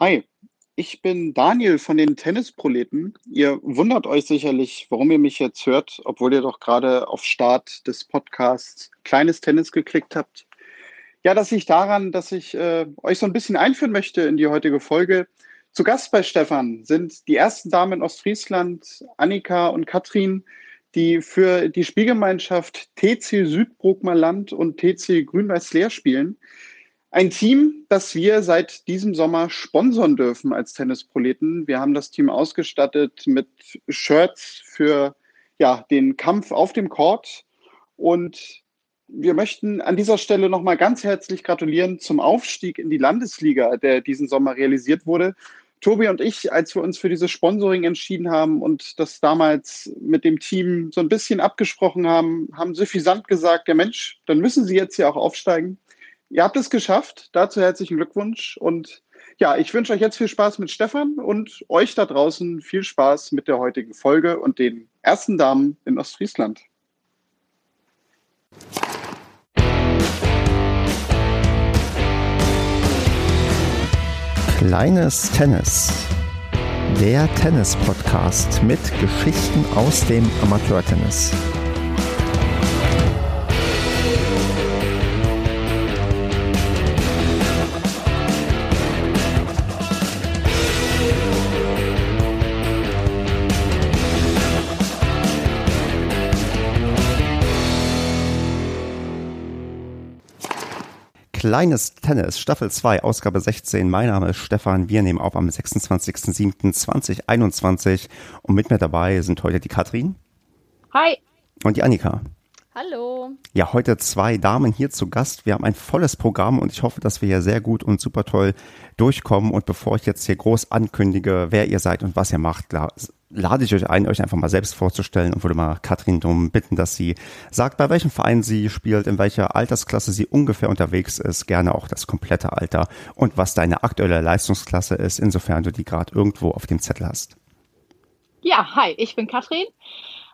Hi, ich bin Daniel von den Tennisproleten. Ihr wundert euch sicherlich, warum ihr mich jetzt hört, obwohl ihr doch gerade auf Start des Podcasts Kleines Tennis geklickt habt. Ja, das liegt daran, dass ich äh, euch so ein bisschen einführen möchte in die heutige Folge. Zu Gast bei Stefan sind die ersten Damen in Ostfriesland, Annika und Katrin, die für die Spielgemeinschaft TC Südbrookmerland und TC Grün-Weiß-Leer spielen. Ein Team, das wir seit diesem Sommer sponsern dürfen als Tennisproleten. Wir haben das Team ausgestattet mit Shirts für ja, den Kampf auf dem Court. Und wir möchten an dieser Stelle nochmal ganz herzlich gratulieren zum Aufstieg in die Landesliga, der diesen Sommer realisiert wurde. Tobi und ich, als wir uns für dieses Sponsoring entschieden haben und das damals mit dem Team so ein bisschen abgesprochen haben, haben suffisant gesagt, ja Mensch, dann müssen Sie jetzt ja auch aufsteigen. Ihr habt es geschafft. Dazu herzlichen Glückwunsch. Und ja, ich wünsche euch jetzt viel Spaß mit Stefan und euch da draußen viel Spaß mit der heutigen Folge und den ersten Damen in Ostfriesland. Kleines Tennis. Der Tennis-Podcast mit Geschichten aus dem Amateurtennis. Kleines Tennis, Staffel 2, Ausgabe 16. Mein Name ist Stefan. Wir nehmen auf am 26.07.2021 und mit mir dabei sind heute die Katrin. Hi. Und die Annika. Hallo. Ja, heute zwei Damen hier zu Gast. Wir haben ein volles Programm und ich hoffe, dass wir hier sehr gut und super toll durchkommen. Und bevor ich jetzt hier groß ankündige, wer ihr seid und was ihr macht, lade ich euch ein, euch einfach mal selbst vorzustellen und würde mal Katrin darum bitten, dass sie sagt, bei welchem Verein sie spielt, in welcher Altersklasse sie ungefähr unterwegs ist, gerne auch das komplette Alter und was deine aktuelle Leistungsklasse ist, insofern du die gerade irgendwo auf dem Zettel hast. Ja, hi, ich bin Katrin.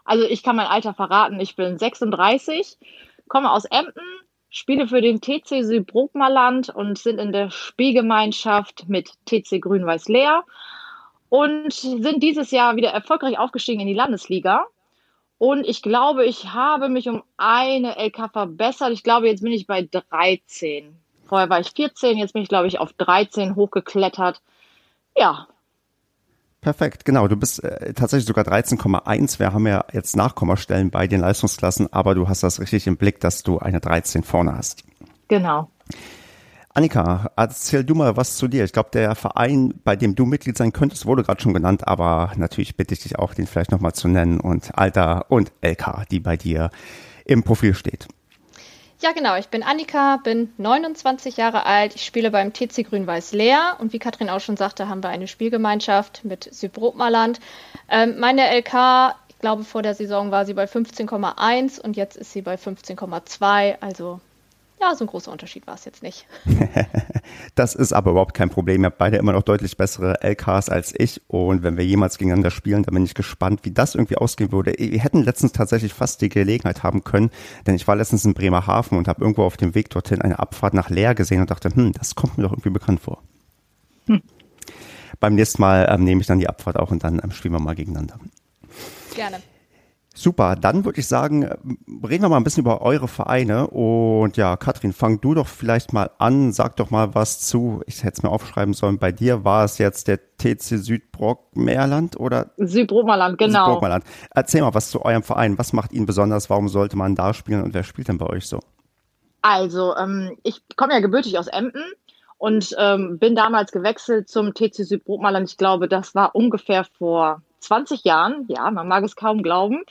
Also ich kann mein Alter verraten, ich bin 36, komme aus Emden, spiele für den TC Südbruckmerland und sind in der Spielgemeinschaft mit TC Grün-Weiß-Leer und sind dieses Jahr wieder erfolgreich aufgestiegen in die Landesliga. Und ich glaube, ich habe mich um eine LK verbessert. Ich glaube, jetzt bin ich bei 13. Vorher war ich 14, jetzt bin ich, glaube ich, auf 13 hochgeklettert. Ja. Perfekt, genau. Du bist äh, tatsächlich sogar 13,1. Wir haben ja jetzt Nachkommastellen bei den Leistungsklassen, aber du hast das richtig im Blick, dass du eine 13 vorne hast. Genau. Annika, erzähl du mal was zu dir. Ich glaube, der Verein, bei dem du Mitglied sein könntest, wurde gerade schon genannt, aber natürlich bitte ich dich auch, den vielleicht nochmal zu nennen und Alter und LK, die bei dir im Profil steht. Ja, genau. Ich bin Annika, bin 29 Jahre alt. Ich spiele beim TC Grün-Weiß Leer und wie Katrin auch schon sagte, haben wir eine Spielgemeinschaft mit Südbrotmarland. Ähm, meine LK, ich glaube, vor der Saison war sie bei 15,1 und jetzt ist sie bei 15,2. Also ja, so ein großer Unterschied war es jetzt nicht. das ist aber überhaupt kein Problem. Ihr habt beide immer noch deutlich bessere LKs als ich. Und wenn wir jemals gegeneinander spielen, dann bin ich gespannt, wie das irgendwie ausgehen würde. Wir hätten letztens tatsächlich fast die Gelegenheit haben können, denn ich war letztens in Bremerhaven und habe irgendwo auf dem Weg dorthin eine Abfahrt nach Leer gesehen und dachte, hm, das kommt mir doch irgendwie bekannt vor. Hm. Beim nächsten Mal ähm, nehme ich dann die Abfahrt auch und dann ähm, spielen wir mal gegeneinander. Gerne. Super, dann würde ich sagen, reden wir mal ein bisschen über eure Vereine. Und ja, Katrin, fang du doch vielleicht mal an, sag doch mal was zu, ich hätte es mir aufschreiben sollen, bei dir war es jetzt der TC Südbrockmerland oder? Südbrockmerland, genau. Südbrockmerland. Erzähl mal was zu eurem Verein. Was macht ihn besonders? Warum sollte man da spielen und wer spielt denn bei euch so? Also, ähm, ich komme ja gebürtig aus Emden und ähm, bin damals gewechselt zum TC Südbrockmerland. Ich glaube, das war ungefähr vor 20 Jahren. Ja, man mag es kaum glauben.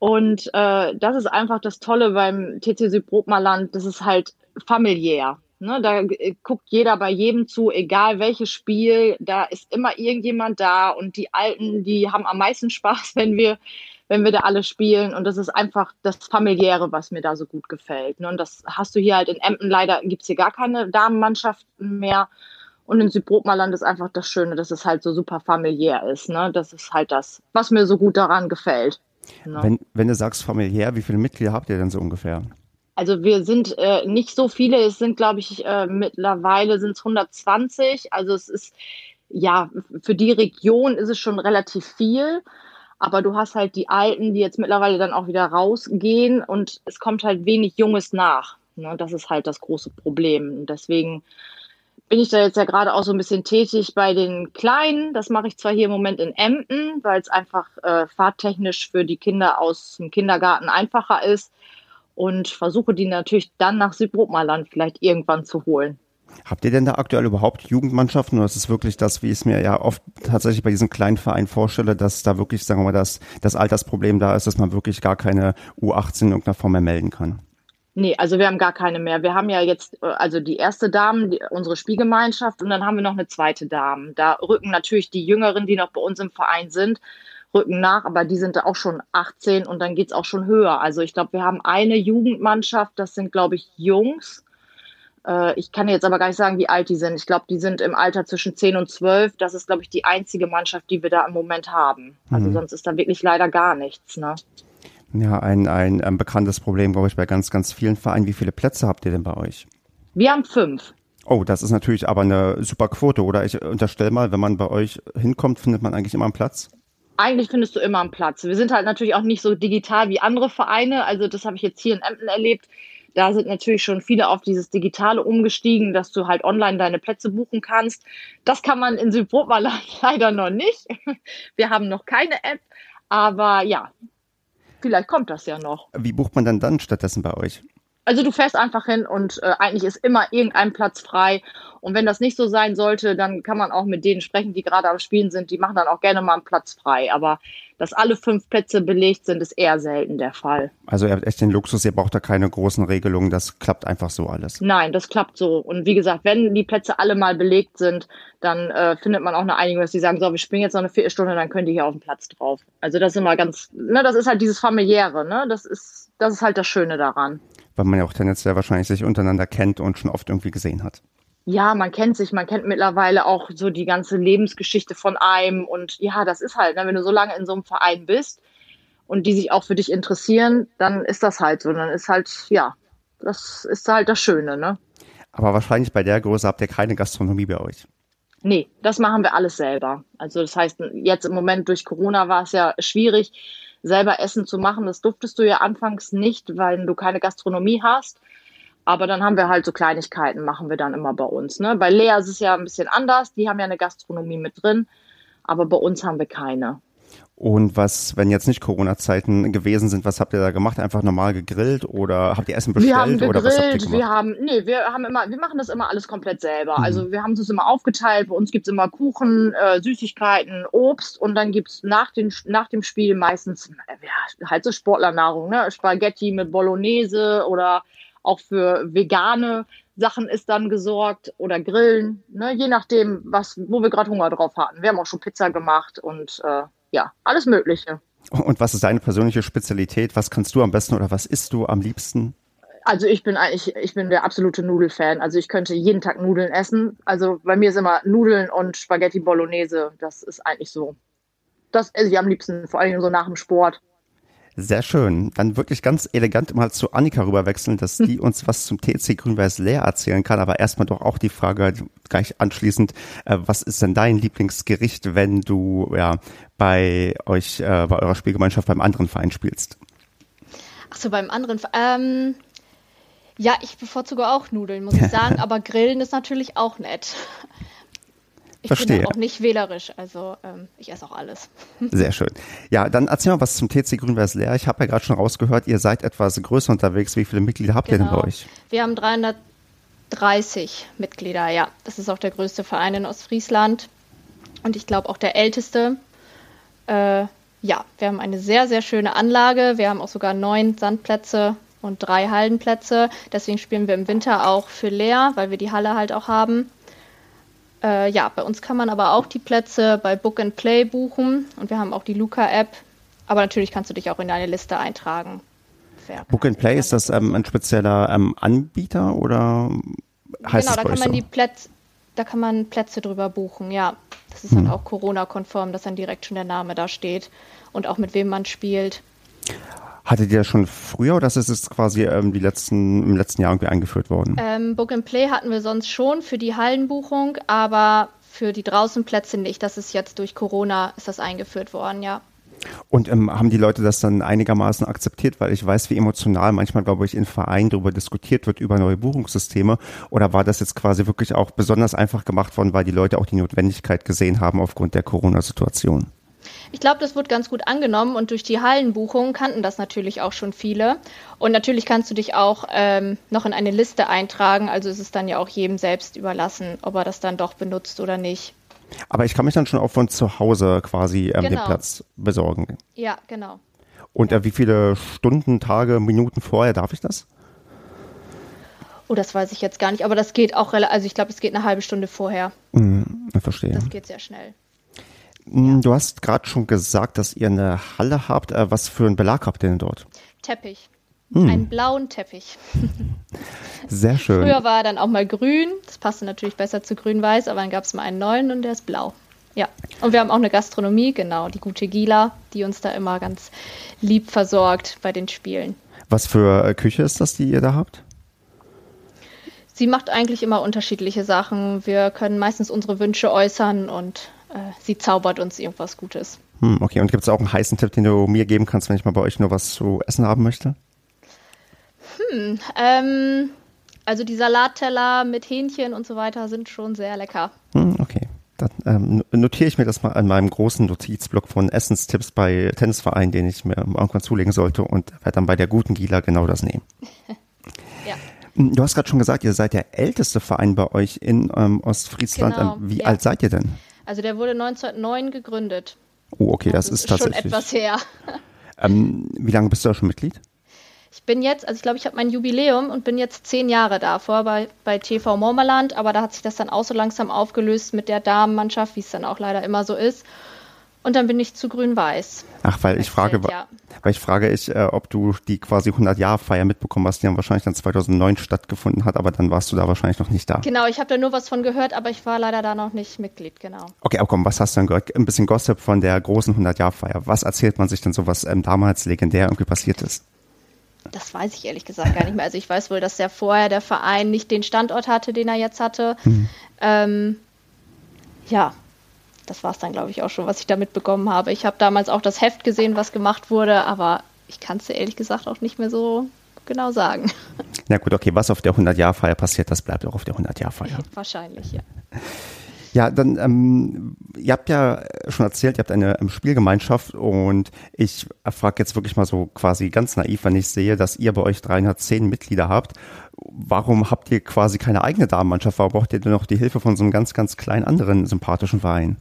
Und äh, das ist einfach das Tolle beim TC Südbrotmerland. Das ist halt familiär. Ne, da äh, guckt jeder bei jedem zu, egal welches Spiel, da ist immer irgendjemand da und die Alten, die haben am meisten Spaß, wenn wir, wenn wir da alle spielen. Und das ist einfach das Familiäre, was mir da so gut gefällt. Ne? Und das hast du hier halt in Emden leider, gibt es hier gar keine Damenmannschaften mehr. Und in Südbrotmerland ist einfach das Schöne, dass es halt so super familiär ist. Ne? Das ist halt das, was mir so gut daran gefällt. Ne? Wenn, wenn du sagst familiär, wie viele Mitglieder habt ihr denn so ungefähr? Also wir sind äh, nicht so viele, es sind, glaube ich, äh, mittlerweile sind es 120. Also es ist, ja, für die Region ist es schon relativ viel. Aber du hast halt die Alten, die jetzt mittlerweile dann auch wieder rausgehen und es kommt halt wenig Junges nach. Ne? Das ist halt das große Problem. deswegen bin ich da jetzt ja gerade auch so ein bisschen tätig bei den Kleinen. Das mache ich zwar hier im Moment in Emden, weil es einfach äh, fahrtechnisch für die Kinder aus dem Kindergarten einfacher ist und versuche die natürlich dann nach Südbrookmaland vielleicht irgendwann zu holen. Habt ihr denn da aktuell überhaupt Jugendmannschaften oder ist es wirklich das, wie ich es mir ja oft tatsächlich bei diesen kleinen Vereinen vorstelle, dass da wirklich, sagen wir mal, das, das Altersproblem da ist, dass man wirklich gar keine U18 in irgendeiner Form mehr melden kann? Nee, also wir haben gar keine mehr. Wir haben ja jetzt, äh, also die erste Dame, die, unsere Spielgemeinschaft, und dann haben wir noch eine zweite Dame. Da rücken natürlich die Jüngeren, die noch bei uns im Verein sind, rücken nach, aber die sind auch schon 18 und dann geht es auch schon höher. Also ich glaube, wir haben eine Jugendmannschaft, das sind, glaube ich, Jungs. Äh, ich kann jetzt aber gar nicht sagen, wie alt die sind. Ich glaube, die sind im Alter zwischen 10 und 12. Das ist, glaube ich, die einzige Mannschaft, die wir da im Moment haben. Also mhm. sonst ist da wirklich leider gar nichts. Ne? Ja, ein, ein, ein bekanntes Problem, glaube ich, bei ganz, ganz vielen Vereinen. Wie viele Plätze habt ihr denn bei euch? Wir haben fünf. Oh, das ist natürlich aber eine super Quote, oder? Ich unterstelle mal, wenn man bei euch hinkommt, findet man eigentlich immer einen Platz? Eigentlich findest du immer einen Platz. Wir sind halt natürlich auch nicht so digital wie andere Vereine. Also das habe ich jetzt hier in Emden erlebt. Da sind natürlich schon viele auf dieses Digitale umgestiegen, dass du halt online deine Plätze buchen kannst. Das kann man in Südbrotmaler leider noch nicht. Wir haben noch keine App. Aber ja, Vielleicht kommt das ja noch. Wie bucht man dann dann stattdessen bei euch? Also du fährst einfach hin und äh, eigentlich ist immer irgendein Platz frei. Und wenn das nicht so sein sollte, dann kann man auch mit denen sprechen, die gerade am Spielen sind. Die machen dann auch gerne mal einen Platz frei. Aber dass alle fünf Plätze belegt sind, ist eher selten der Fall. Also ihr habt echt den Luxus, ihr braucht da keine großen Regelungen. Das klappt einfach so alles. Nein, das klappt so. Und wie gesagt, wenn die Plätze alle mal belegt sind, dann äh, findet man auch eine Einigung, dass die sagen, so, wir spielen jetzt noch eine Viertelstunde, dann könnt ihr hier auf dem Platz drauf. Also das ist immer ganz, ne, das ist halt dieses familiäre, ne? Das ist, das ist halt das Schöne daran weil man ja auch tendenziell wahrscheinlich sich untereinander kennt und schon oft irgendwie gesehen hat. Ja, man kennt sich, man kennt mittlerweile auch so die ganze Lebensgeschichte von einem und ja, das ist halt, ne, wenn du so lange in so einem Verein bist und die sich auch für dich interessieren, dann ist das halt so, dann ist halt, ja, das ist halt das Schöne, ne? Aber wahrscheinlich bei der Größe habt ihr keine Gastronomie bei euch. Nee, das machen wir alles selber. Also das heißt, jetzt im Moment durch Corona war es ja schwierig, selber Essen zu machen. Das durftest du ja anfangs nicht, weil du keine Gastronomie hast. Aber dann haben wir halt so Kleinigkeiten, machen wir dann immer bei uns. Ne? Bei Lea ist es ja ein bisschen anders. Die haben ja eine Gastronomie mit drin. Aber bei uns haben wir keine. Und was, wenn jetzt nicht Corona-Zeiten gewesen sind, was habt ihr da gemacht? Einfach normal gegrillt oder habt ihr Essen bestellt wir haben gegrillt, oder was habt ihr gemacht? Wir haben, nee, wir haben immer, wir machen das immer alles komplett selber. Mhm. Also wir haben es immer aufgeteilt. Bei uns gibt es immer Kuchen, äh, Süßigkeiten, Obst und dann gibt es nach, nach dem Spiel meistens ja, halt so Sportlernahrung, ne? Spaghetti mit Bolognese oder auch für vegane Sachen ist dann gesorgt oder Grillen, ne? je nachdem, was, wo wir gerade Hunger drauf hatten. Wir haben auch schon Pizza gemacht und äh, ja, alles Mögliche. Und was ist deine persönliche Spezialität? Was kannst du am besten oder was isst du am liebsten? Also ich bin eigentlich, ich bin der absolute Nudelfan. Also ich könnte jeden Tag Nudeln essen. Also bei mir ist immer Nudeln und Spaghetti Bolognese. Das ist eigentlich so. Das esse ich am liebsten, vor allem so nach dem Sport. Sehr schön. Dann wirklich ganz elegant mal zu Annika rüberwechseln, dass die uns was zum TC Grün-Weiß Leer erzählen kann. Aber erstmal doch auch die Frage gleich anschließend, äh, was ist denn dein Lieblingsgericht, wenn du ja bei euch, äh, bei eurer Spielgemeinschaft beim anderen Verein spielst? Ach so, beim anderen Verein. Ähm, ja, ich bevorzuge auch Nudeln, muss ich sagen, aber Grillen ist natürlich auch nett. Ich Verstehe. bin auch nicht wählerisch, also ähm, ich esse auch alles. Sehr schön. Ja, dann erzähl mal was zum TC Grün-Weiß Leer. Ich habe ja gerade schon rausgehört, ihr seid etwas größer unterwegs. Wie viele Mitglieder habt genau. ihr denn bei genau. euch? Wir haben 330 Mitglieder, ja. Das ist auch der größte Verein in Ostfriesland und ich glaube auch der älteste. Äh, ja, wir haben eine sehr, sehr schöne Anlage. Wir haben auch sogar neun Sandplätze und drei Hallenplätze. Deswegen spielen wir im Winter auch für leer, weil wir die Halle halt auch haben. Äh, ja, bei uns kann man aber auch die Plätze bei Book and Play buchen und wir haben auch die Luca-App. Aber natürlich kannst du dich auch in deine Liste eintragen. Book and Play, ist das ähm, ein spezieller ähm, Anbieter oder heißt Genau, da kann man so? die Plätze, da kann man Plätze drüber buchen, ja. Das ist hm. dann auch Corona-konform, dass dann direkt schon der Name da steht und auch mit wem man spielt. Hattet ihr das schon früher oder ist es quasi ähm, die letzten, im letzten Jahr irgendwie eingeführt worden? Ähm, Book and Play hatten wir sonst schon für die Hallenbuchung, aber für die Draußenplätze nicht. Das ist jetzt durch Corona ist das eingeführt worden, ja. Und ähm, haben die Leute das dann einigermaßen akzeptiert? Weil ich weiß, wie emotional manchmal, glaube ich, in Vereinen darüber diskutiert wird, über neue Buchungssysteme. Oder war das jetzt quasi wirklich auch besonders einfach gemacht worden, weil die Leute auch die Notwendigkeit gesehen haben aufgrund der Corona-Situation? Ich glaube, das wurde ganz gut angenommen und durch die Hallenbuchung kannten das natürlich auch schon viele. Und natürlich kannst du dich auch ähm, noch in eine Liste eintragen. Also ist es dann ja auch jedem selbst überlassen, ob er das dann doch benutzt oder nicht. Aber ich kann mich dann schon auch von zu Hause quasi ähm, genau. den Platz besorgen. Ja, genau. Und. Äh, wie viele Stunden, Tage, Minuten vorher darf ich das? Oh, das weiß ich jetzt gar nicht, aber das geht auch, also ich glaube, es geht eine halbe Stunde vorher. Mhm, verstehe. Das geht sehr schnell. Mm, du hast gerade schon gesagt, dass ihr eine Halle habt. Äh, was für einen Belag habt ihr denn dort? Teppich. Hm. Einen blauen Teppich. Sehr schön. Früher war er dann auch mal grün. Das passte natürlich besser zu grün-weiß, aber dann gab es mal einen neuen und der ist blau. Ja. Und wir haben auch eine Gastronomie, genau, die gute Gila, die uns da immer ganz lieb versorgt bei den Spielen. Was für äh, Küche ist das, die ihr da habt? Sie macht eigentlich immer unterschiedliche Sachen. Wir können meistens unsere Wünsche äußern und äh, sie zaubert uns irgendwas Gutes. Hm, okay, und gibt es auch einen heißen Tipp, den du mir geben kannst, wenn ich mal bei euch nur was zu essen haben möchte? Hm, ähm, also die Salatteller mit Hähnchen und so weiter sind schon sehr lecker. Hm, okay. Dann ähm, notiere ich mir das mal an meinem großen Notizblock von Essenstipps bei Tennisvereinen, den ich mir irgendwann zulegen sollte und werde dann bei der guten Gila genau das nehmen. ja. Hm, du hast gerade schon gesagt, ihr seid der älteste Verein bei euch in ähm, Ostfriesland. Genau, ähm, wie ja. alt seid ihr denn? Also der wurde 1909 gegründet. Oh, okay, das, das ist, tatsächlich schon etwas her. Ähm, wie lange bist du da schon Mitglied? Ich bin jetzt, also ich glaube, ich habe mein Jubiläum und bin jetzt zehn Jahre da. Vorher bei, bei TV Mormerland, aber da hat sich das dann auch so langsam aufgelöst mit der Damenmannschaft, wie es dann auch leider immer so ist. Und dann bin ich zu Grün-Weiß. Ach, weil ich frage, ja. weil ich frage ich, äh, ob du die quasi 100-Jahr-Feier mitbekommen hast, die dann wahrscheinlich dann 2009 stattgefunden hat, aber dann warst du da wahrscheinlich noch nicht da. Genau, ich habe da nur was von gehört, aber ich war leider da noch nicht Mitglied, genau. Okay, aber komm, was hast du denn gehört? Ein bisschen Gossip von der großen 100-Jahr-Feier. Was erzählt man sich denn so, was ähm, damals legendär irgendwie passiert ist? Das weiß ich ehrlich gesagt gar nicht mehr. Also ich weiß wohl, dass der vorher der Verein nicht den Standort hatte, den er jetzt hatte. Mhm. Ähm, ja, das war es dann, glaube ich, auch schon, was ich da mitbekommen habe. Ich habe damals auch das Heft gesehen, was gemacht wurde, aber ich kann es dir ehrlich gesagt auch nicht mehr so genau sagen. Na gut, okay, was auf der 100-Jahr-Feier passiert, das bleibt auch auf der 100-Jahr-Feier. Wahrscheinlich, ja. Ja, dann, ähm, ihr habt ja schon erzählt, ihr habt eine ähm, Spielgemeinschaft und ich frage jetzt wirklich mal so quasi ganz naiv, wenn ich sehe, dass ihr bei euch 310 Mitglieder habt. Warum habt ihr quasi keine eigene Damenmannschaft? Warum braucht ihr denn noch die Hilfe von so einem ganz, ganz kleinen anderen sympathischen Verein?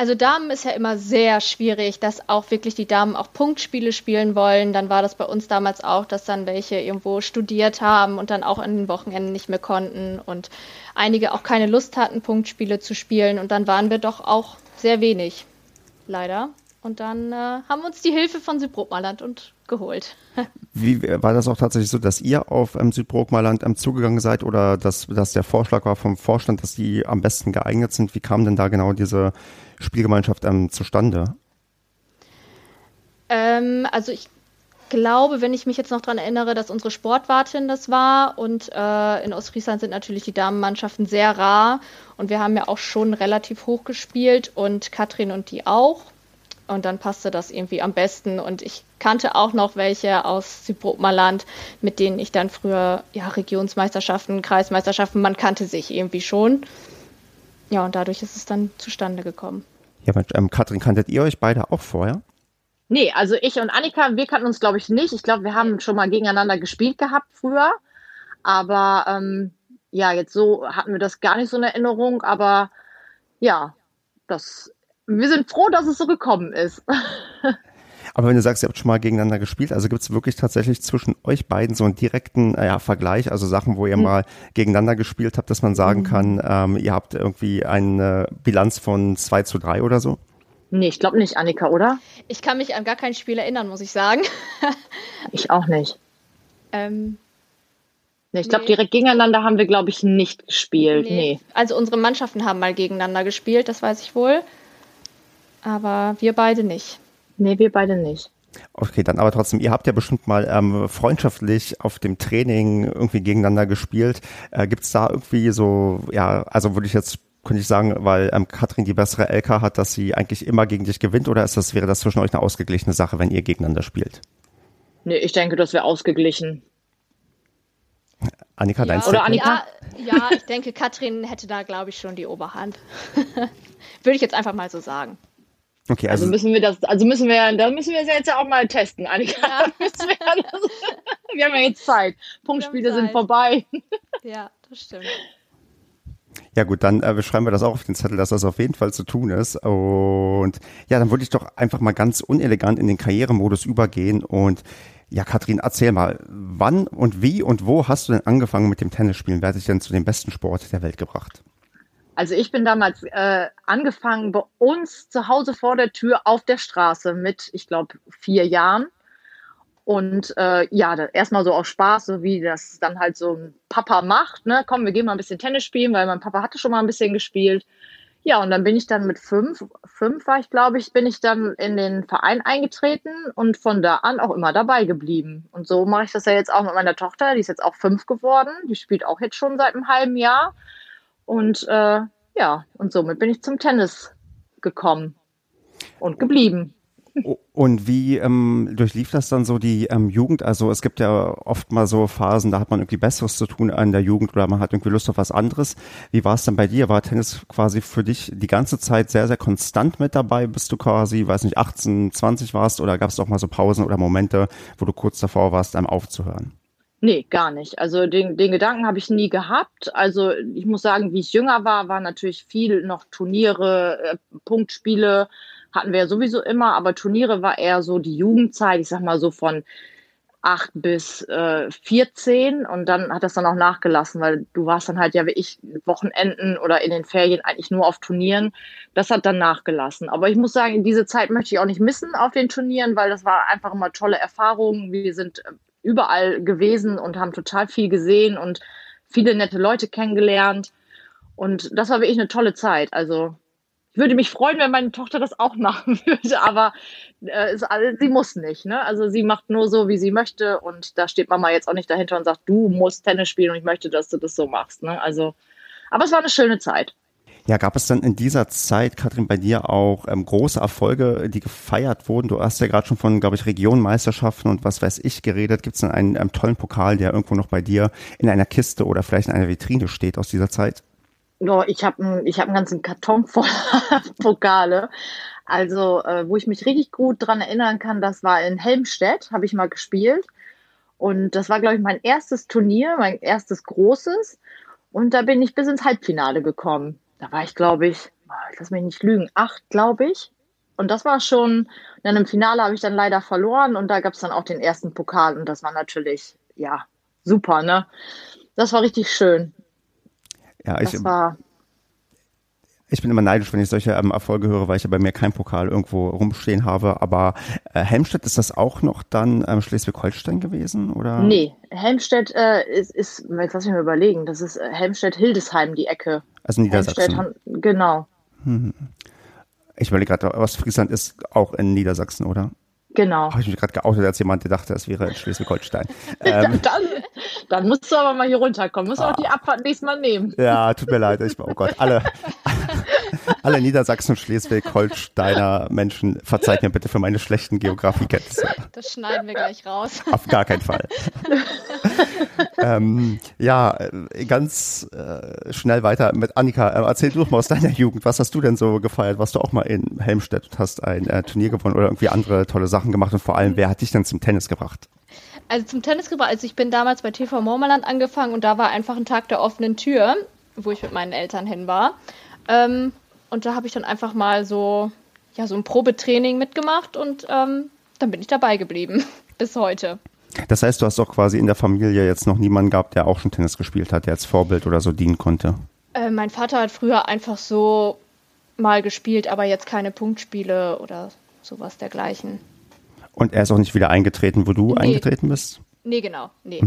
Also Damen ist ja immer sehr schwierig, dass auch wirklich die Damen auch Punktspiele spielen wollen. Dann war das bei uns damals auch, dass dann welche irgendwo studiert haben und dann auch an den Wochenenden nicht mehr konnten und einige auch keine Lust hatten, Punktspiele zu spielen. Und dann waren wir doch auch sehr wenig, leider. Und dann äh, haben wir uns die Hilfe von Südbrokmaland und geholt. Wie war das auch tatsächlich so, dass ihr auf ähm, Südbrokmaland ähm, zugegangen seid oder dass, dass der Vorschlag war vom Vorstand, dass die am besten geeignet sind? Wie kam denn da genau diese Spielgemeinschaft ähm, zustande? Ähm, also ich glaube, wenn ich mich jetzt noch daran erinnere, dass unsere Sportwartin das war und äh, in Ostfriesland sind natürlich die Damenmannschaften sehr rar und wir haben ja auch schon relativ hoch gespielt und Katrin und die auch und dann passte das irgendwie am besten. Und ich kannte auch noch welche aus Südbrokmaland, mit denen ich dann früher, ja, Regionsmeisterschaften, Kreismeisterschaften, man kannte sich irgendwie schon. Ja, und dadurch ist es dann zustande gekommen. Ja, Mensch, ähm, Katrin, kanntet ihr euch beide auch vorher? Nee, also ich und Annika, wir kannten uns, glaube ich, nicht. Ich glaube, wir haben schon mal gegeneinander gespielt gehabt früher. Aber ähm, ja, jetzt so hatten wir das gar nicht so in Erinnerung. Aber ja, das wir sind froh, dass es so gekommen ist. Aber wenn du sagst, ihr habt schon mal gegeneinander gespielt, also gibt es wirklich tatsächlich zwischen euch beiden so einen direkten äh, ja, Vergleich, also Sachen, wo ihr mhm. mal gegeneinander gespielt habt, dass man sagen mhm. kann, ähm, ihr habt irgendwie eine Bilanz von 2 zu 3 oder so? Nee, ich glaube nicht, Annika, oder? Ich kann mich an gar kein Spiel erinnern, muss ich sagen. ich auch nicht. Ähm, nee, ich glaube, nee. direkt gegeneinander haben wir, glaube ich, nicht gespielt. Nee. nee. Also unsere Mannschaften haben mal gegeneinander gespielt, das weiß ich wohl. Aber wir beide nicht. Nee, wir beide nicht. Okay, dann aber trotzdem, ihr habt ja bestimmt mal ähm, freundschaftlich auf dem Training irgendwie gegeneinander gespielt. Äh, Gibt es da irgendwie so, ja, also würde ich jetzt, könnte ich sagen, weil ähm, Katrin die bessere LK hat, dass sie eigentlich immer gegen dich gewinnt oder ist das, wäre das zwischen euch eine ausgeglichene Sache, wenn ihr gegeneinander spielt? Nee, ich denke, das wäre ausgeglichen. Annika, dein ja, Oder Annika? Ja, ja, ich denke, Katrin hätte da, glaube ich, schon die Oberhand. Würde ich jetzt einfach mal so sagen. Okay, Also, also, müssen wir das, also müssen wir, da müssen wir es jetzt ja auch mal testen, Annika. Ja. Wir, ja das, wir haben ja jetzt Zeit. Punktspiele sind vorbei. Ja, das stimmt. ja gut, dann äh, schreiben wir das auch auf den Zettel, dass das auf jeden Fall zu tun ist. Und ja, dann würde ich doch einfach mal ganz unelegant in den Karrieremodus übergehen und ja, Katrin, erzähl mal, wann und wie und wo hast du denn angefangen mit dem Tennisspielen? Wer hat dich denn zu dem besten Sport der Welt gebracht? Also ich bin damals äh, angefangen bei uns zu Hause vor der Tür auf der Straße mit, ich glaube, vier Jahren. Und äh, ja, erstmal so aus Spaß, so wie das dann halt so ein Papa macht. Ne? Komm, wir gehen mal ein bisschen Tennis spielen, weil mein Papa hatte schon mal ein bisschen gespielt. Ja, und dann bin ich dann mit fünf, fünf war ich, glaube ich, bin ich dann in den Verein eingetreten und von da an auch immer dabei geblieben. Und so mache ich das ja jetzt auch mit meiner Tochter, die ist jetzt auch fünf geworden. Die spielt auch jetzt schon seit einem halben Jahr. Und äh, ja, und somit bin ich zum Tennis gekommen und geblieben. Und wie ähm, durchlief das dann so die ähm, Jugend? Also es gibt ja oft mal so Phasen, da hat man irgendwie Besseres zu tun an der Jugend oder man hat irgendwie Lust auf was anderes. Wie war es denn bei dir? War Tennis quasi für dich die ganze Zeit sehr, sehr konstant mit dabei, bis du quasi, weiß nicht, 18, 20 warst oder gab es auch mal so Pausen oder Momente, wo du kurz davor warst, einem aufzuhören? Nee, gar nicht. Also den, den Gedanken habe ich nie gehabt. Also ich muss sagen, wie ich jünger war, war natürlich viel noch Turniere, äh, Punktspiele hatten wir ja sowieso immer, aber Turniere war eher so die Jugendzeit, ich sag mal so von acht bis äh, 14 und dann hat das dann auch nachgelassen, weil du warst dann halt ja wie ich Wochenenden oder in den Ferien eigentlich nur auf Turnieren. Das hat dann nachgelassen. Aber ich muss sagen, diese Zeit möchte ich auch nicht missen auf den Turnieren, weil das war einfach immer tolle Erfahrungen. Wir sind äh, überall gewesen und haben total viel gesehen und viele nette Leute kennengelernt. Und das war wirklich eine tolle Zeit. Also ich würde mich freuen, wenn meine Tochter das auch machen würde, aber äh, es, also, sie muss nicht. Ne? Also sie macht nur so, wie sie möchte und da steht Mama jetzt auch nicht dahinter und sagt, du musst Tennis spielen und ich möchte, dass du das so machst. Ne? Also, aber es war eine schöne Zeit. Ja, gab es dann in dieser Zeit, Katrin, bei dir auch ähm, große Erfolge, die gefeiert wurden? Du hast ja gerade schon von, glaube ich, Regionenmeisterschaften und was weiß ich geredet. Gibt es denn einen ähm, tollen Pokal, der irgendwo noch bei dir in einer Kiste oder vielleicht in einer Vitrine steht aus dieser Zeit? Ja, ich habe ich hab einen ganzen Karton voller Pokale. Also, äh, wo ich mich richtig gut dran erinnern kann, das war in Helmstedt, habe ich mal gespielt. Und das war, glaube ich, mein erstes Turnier, mein erstes großes. Und da bin ich bis ins Halbfinale gekommen. Da war ich, glaube ich, lass mich nicht lügen, acht, glaube ich. Und das war schon, dann im Finale habe ich dann leider verloren und da gab es dann auch den ersten Pokal und das war natürlich, ja, super, ne? Das war richtig schön. Ja, ich, Das war, ich bin immer neidisch, wenn ich solche ähm, Erfolge höre, weil ich ja bei mir keinen Pokal irgendwo rumstehen habe. Aber äh, Helmstedt, ist das auch noch dann ähm, Schleswig-Holstein gewesen? Oder? Nee, Helmstedt äh, ist, ist, jetzt lass mich mal überlegen, das ist äh, Helmstedt-Hildesheim, die Ecke. Also Niedersachsen. Helmstedt, Han- genau, Ich überlege gerade, Ostfriesland ist auch in Niedersachsen, oder? genau. Habe ich mich gerade geoutet als jemand, der dachte, es wäre in Schleswig-Holstein. ähm, Dann, dann musst du aber mal hier runterkommen, musst auch die Abfahrt nächstes Mal nehmen. ja, tut mir leid. Ich, oh Gott, alle, alle Niedersachsen Schleswig-Holsteiner Menschen, verzeiht mir bitte für meine schlechten Geografiekenntnisse. Das schneiden wir gleich raus. Auf gar keinen Fall. ähm, ja, äh, ganz äh, schnell weiter mit Annika. Äh, erzähl du doch mal aus deiner Jugend. Was hast du denn so gefeiert? Warst du auch mal in Helmstedt und hast ein äh, Turnier gewonnen oder irgendwie andere tolle Sachen gemacht? Und vor allem, wer hat dich denn zum Tennis gebracht? Also zum Tennis gebracht, also ich bin damals bei TV Mormerland angefangen und da war einfach ein Tag der offenen Tür, wo ich mit meinen Eltern hin war. Ähm, und da habe ich dann einfach mal so, ja, so ein Probetraining mitgemacht und ähm, dann bin ich dabei geblieben. Bis heute. Das heißt, du hast auch quasi in der Familie jetzt noch niemanden gehabt, der auch schon Tennis gespielt hat, der als Vorbild oder so dienen konnte. Äh, mein Vater hat früher einfach so mal gespielt, aber jetzt keine Punktspiele oder sowas dergleichen. Und er ist auch nicht wieder eingetreten, wo du Nee. eingetreten bist? Nee, genau. Nee.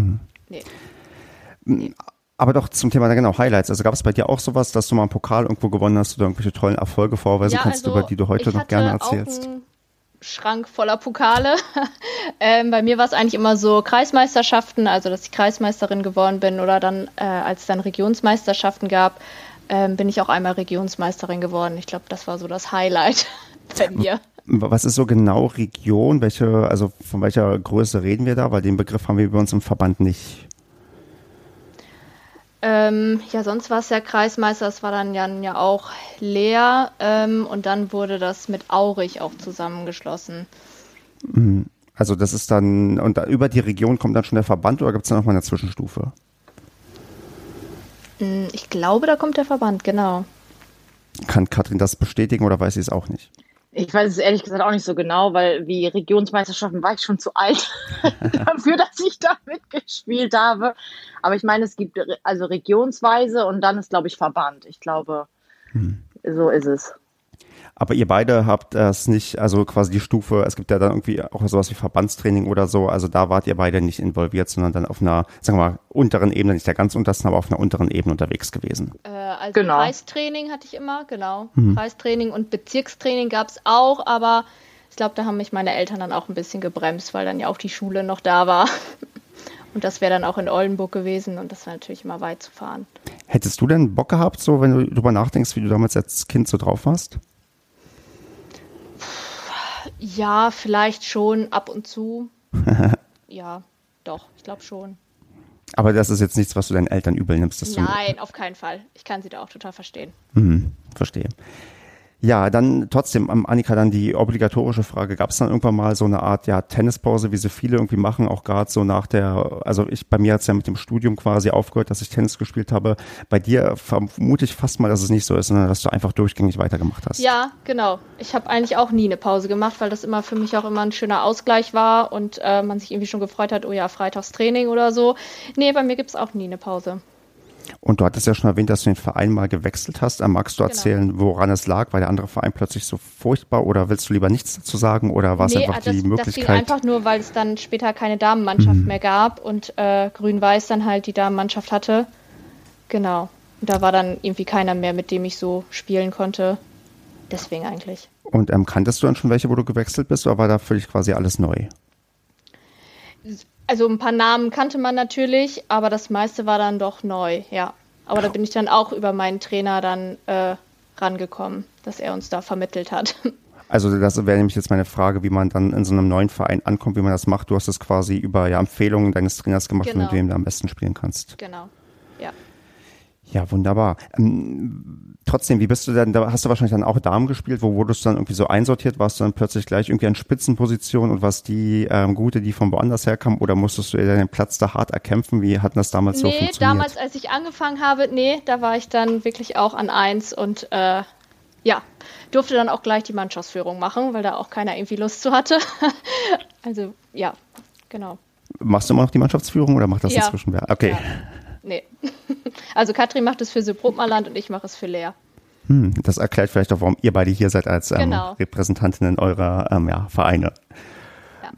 nee. Aber doch zum Thema, genau, Highlights. Also gab es bei dir auch sowas, dass du mal einen Pokal irgendwo gewonnen hast oder irgendwelche tollen Erfolge vorweisen kannst, über die du heute noch gerne erzählst? Einen Schrank voller Pokale. ähm, bei mir war es eigentlich immer so Kreismeisterschaften, also dass ich Kreismeisterin geworden bin oder dann, äh, als es dann Regionsmeisterschaften gab, ähm, bin ich auch einmal Regionsmeisterin geworden. Ich glaube, das war so das Highlight bei mir. Was ist so genau Region? Welche, also von welcher Größe reden wir da? Weil den Begriff haben wir bei uns im Verband nicht. Ähm, ja, sonst war es ja Kreismeister, das war dann ja, ja auch leer ähm, und dann wurde das mit Aurich auch zusammengeschlossen. Mhm. Also das ist dann, und über die Region kommt dann schon der Verband oder gibt es da nochmal eine Zwischenstufe? Hm, ich glaube, da kommt der Verband, genau. Kann Katrin das bestätigen oder weiß sie es auch nicht? Ich weiß es ehrlich gesagt auch nicht so genau, weil wie Regionsmeisterschaften war ich schon zu alt dafür, dass ich da mitgespielt habe. Aber ich meine, es gibt also regionsweise und dann ist, glaube ich, Verband. Ich glaube, hm. so ist es. Aber ihr beide habt das nicht, also quasi die Stufe, es gibt ja dann irgendwie auch sowas wie Verbandstraining oder so, also da wart ihr beide nicht involviert, sondern dann auf einer, sagen wir mal, unteren Ebene, nicht der ganz untersten, aber auf einer unteren Ebene unterwegs gewesen. Äh, also genau. Preistraining hatte ich immer, genau. Mhm. Preistraining und Bezirkstraining gab es auch, aber ich glaube, da haben mich meine Eltern dann auch ein bisschen gebremst, weil dann ja auch die Schule noch da war. Und das wäre dann auch in Oldenburg gewesen und das war natürlich immer weit zu fahren. Hättest du denn Bock gehabt, so wenn du darüber nachdenkst, wie du damals als Kind so drauf warst? Ja, vielleicht schon ab und zu. ja, doch, ich glaube schon. Aber das ist jetzt nichts, was du deinen Eltern übel nimmst. Nein, auf keinen Fall. Ich kann sie da auch total verstehen. Mhm, verstehe. Ja, dann trotzdem, um, Annika, dann die obligatorische Frage. Gab es dann irgendwann mal so eine Art ja, Tennispause, wie so viele irgendwie machen, auch gerade so nach der, also ich bei mir hat es ja mit dem Studium quasi aufgehört, dass ich Tennis gespielt habe. Bei dir vermute ich fast mal, dass es nicht so ist, sondern dass du einfach durchgängig weitergemacht hast. Ja, genau. Ich habe eigentlich auch nie eine Pause gemacht, weil das immer für mich auch immer ein schöner Ausgleich war und äh, man sich irgendwie schon gefreut hat, oh ja, Freitagstraining oder so. Nee, bei mir gibt es auch nie eine Pause. Und du hattest ja schon erwähnt, dass du den Verein mal gewechselt hast. Äh, magst du genau. erzählen, genau. woran es lag? War der andere Verein plötzlich so furchtbar oder willst du lieber nichts dazu sagen oder war es nee, einfach das, die Möglichkeit? Das ging einfach nur, weil es dann später keine Damenmannschaft mhm. mehr gab und äh, Grün-Weiß dann halt die Damenmannschaft hatte. Genau. Und da war dann irgendwie keiner mehr, mit dem ich so spielen konnte. Deswegen eigentlich. Und ähm, kanntest du dann schon welche, wo du gewechselt bist oder war da völlig quasi alles neu? Also ein paar Namen kannte man natürlich, aber das meiste war dann doch neu, ja. Aber da bin ich dann auch über meinen Trainer dann äh, rangekommen, dass er uns da vermittelt hat. Also das wäre nämlich jetzt meine Frage, wie man dann in so einem neuen Verein ankommt, wie man das macht. Du hast das quasi über ja, Empfehlungen deines Trainers gemacht, genau. mit dem du am besten spielen kannst. Genau, ja. Wunderbar. Ähm, trotzdem, wie bist du denn, da hast du wahrscheinlich dann auch Damen gespielt, wo wurdest du dann irgendwie so einsortiert, warst du dann plötzlich gleich irgendwie an Spitzenposition und was die ähm, gute, die von woanders herkam, oder musstest du dir den Platz da hart erkämpfen? Wie hat das damals nee, so funktioniert? Nee, damals, als ich angefangen habe, nee, da war ich dann wirklich auch an eins und äh, ja, durfte dann auch gleich die Mannschaftsführung machen, weil da auch keiner irgendwie Lust zu hatte. also ja, genau. Machst du immer noch die Mannschaftsführung oder macht das ja. inzwischen wer? Okay. Ja. Nee. Also Katrin macht es für Südbrotmarland und ich mache es für Lea. Hm, das erklärt vielleicht auch, warum ihr beide hier seid als ähm, genau. Repräsentantinnen eurer ähm, ja, Vereine. Ja.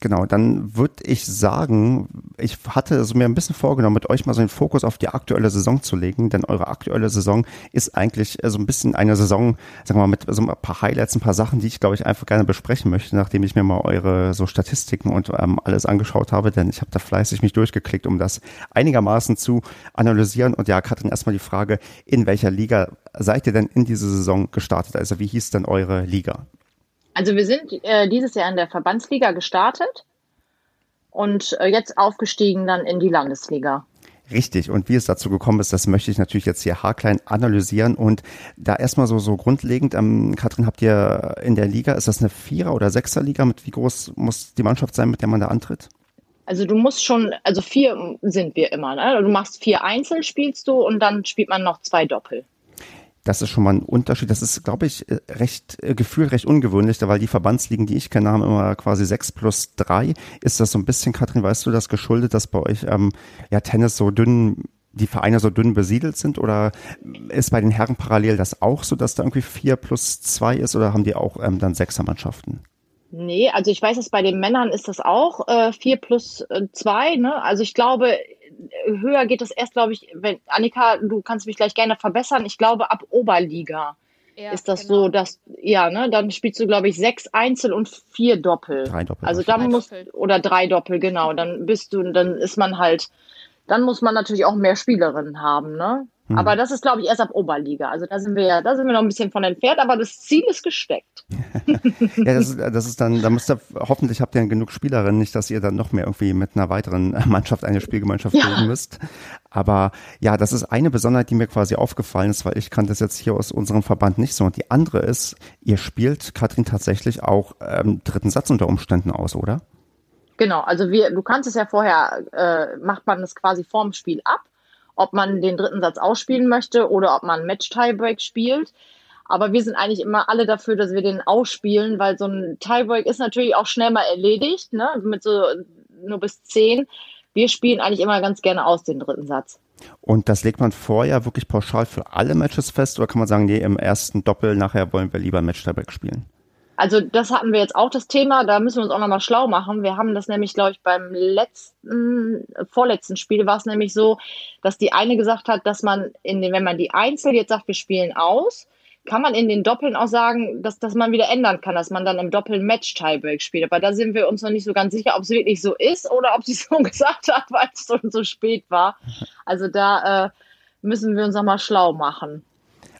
Genau, dann würde ich sagen, ich hatte so mir ein bisschen vorgenommen, mit euch mal so den Fokus auf die aktuelle Saison zu legen, denn eure aktuelle Saison ist eigentlich äh, so ein bisschen eine Saison, sagen wir mal, mit so ein paar Highlights, ein paar Sachen, die ich, glaube ich, einfach gerne besprechen möchte, nachdem ich mir mal eure so Statistiken und ähm, alles angeschaut habe, denn ich habe da fleißig mich durchgeklickt, um das einigermaßen zu analysieren. Und ja, Katrin, erstmal die Frage, in welcher Liga seid ihr denn in diese Saison gestartet? Also wie hieß denn eure Liga? Also wir sind äh, dieses Jahr in der Verbandsliga gestartet und äh, jetzt aufgestiegen dann in die Landesliga. Richtig. Und wie es dazu gekommen ist, das möchte ich natürlich jetzt hier haarklein analysieren. Und da erstmal so, so grundlegend, ähm, Katrin, habt ihr in der Liga, ist das eine Vierer- oder Sechser-Liga? Mit wie groß muss die Mannschaft sein, mit der man da antritt? Also du musst schon, also vier sind wir immer. Ne? Du machst vier Einzel, spielst du und dann spielt man noch zwei Doppel. Das ist schon mal ein Unterschied. Das ist, glaube ich, äh, recht äh, gefühlt recht ungewöhnlich, weil die Verbandsligen, die ich kenne, haben immer quasi sechs plus drei. Ist das so ein bisschen, Katrin, weißt du, das geschuldet, dass bei euch ähm, ja Tennis so dünn die Vereine so dünn besiedelt sind oder ist bei den Herren parallel das auch so, dass da irgendwie vier plus zwei ist oder haben die auch ähm, dann Sechsermannschaften? Nee, also ich weiß, dass bei den Männern ist das auch äh, vier plus äh, zwei. Ne? Also ich glaube, höher geht es erst, glaube ich, wenn, Annika, du kannst mich gleich gerne verbessern, ich glaube ab Oberliga ja, ist das genau. so, dass, ja, ne, dann spielst du, glaube ich, sechs Einzel und vier Doppel. Drei Doppel. Also dann musst, oder drei Doppel, genau. Dann bist du, dann ist man halt, dann muss man natürlich auch mehr Spielerinnen haben, ne? Mhm. Aber das ist, glaube ich, erst ab Oberliga. Also da sind wir ja, da sind wir noch ein bisschen von entfernt, aber das Ziel ist gesteckt. ja, das ist, das ist dann, da müsst ihr, hoffentlich habt ihr dann genug Spielerinnen, nicht, dass ihr dann noch mehr irgendwie mit einer weiteren Mannschaft eine Spielgemeinschaft ja. bilden müsst. Aber ja, das ist eine Besonderheit, die mir quasi aufgefallen ist, weil ich kannte das jetzt hier aus unserem Verband nicht so. Und die andere ist, ihr spielt, Katrin, tatsächlich auch ähm, dritten Satz unter Umständen aus, oder? Genau, also wir, du kannst es ja vorher, äh, macht man es quasi vorm Spiel ab ob man den dritten Satz ausspielen möchte oder ob man Match-Tiebreak spielt. Aber wir sind eigentlich immer alle dafür, dass wir den ausspielen, weil so ein Tiebreak ist natürlich auch schnell mal erledigt, ne? mit so nur bis zehn. Wir spielen eigentlich immer ganz gerne aus den dritten Satz. Und das legt man vorher wirklich pauschal für alle Matches fest oder kann man sagen, nee, im ersten Doppel nachher wollen wir lieber Match-Tiebreak spielen? Also das hatten wir jetzt auch das Thema, da müssen wir uns auch nochmal schlau machen. Wir haben das nämlich, glaube ich, beim letzten, vorletzten Spiel war es nämlich so, dass die eine gesagt hat, dass man in den, wenn man die Einzel jetzt sagt, wir spielen aus, kann man in den Doppeln auch sagen, dass, dass man wieder ändern kann, dass man dann im Doppeln Match-Tiebreak spielt. Aber da sind wir uns noch nicht so ganz sicher, ob es wirklich so ist oder ob sie es so gesagt hat, weil es schon so spät war. Also da äh, müssen wir uns nochmal schlau machen.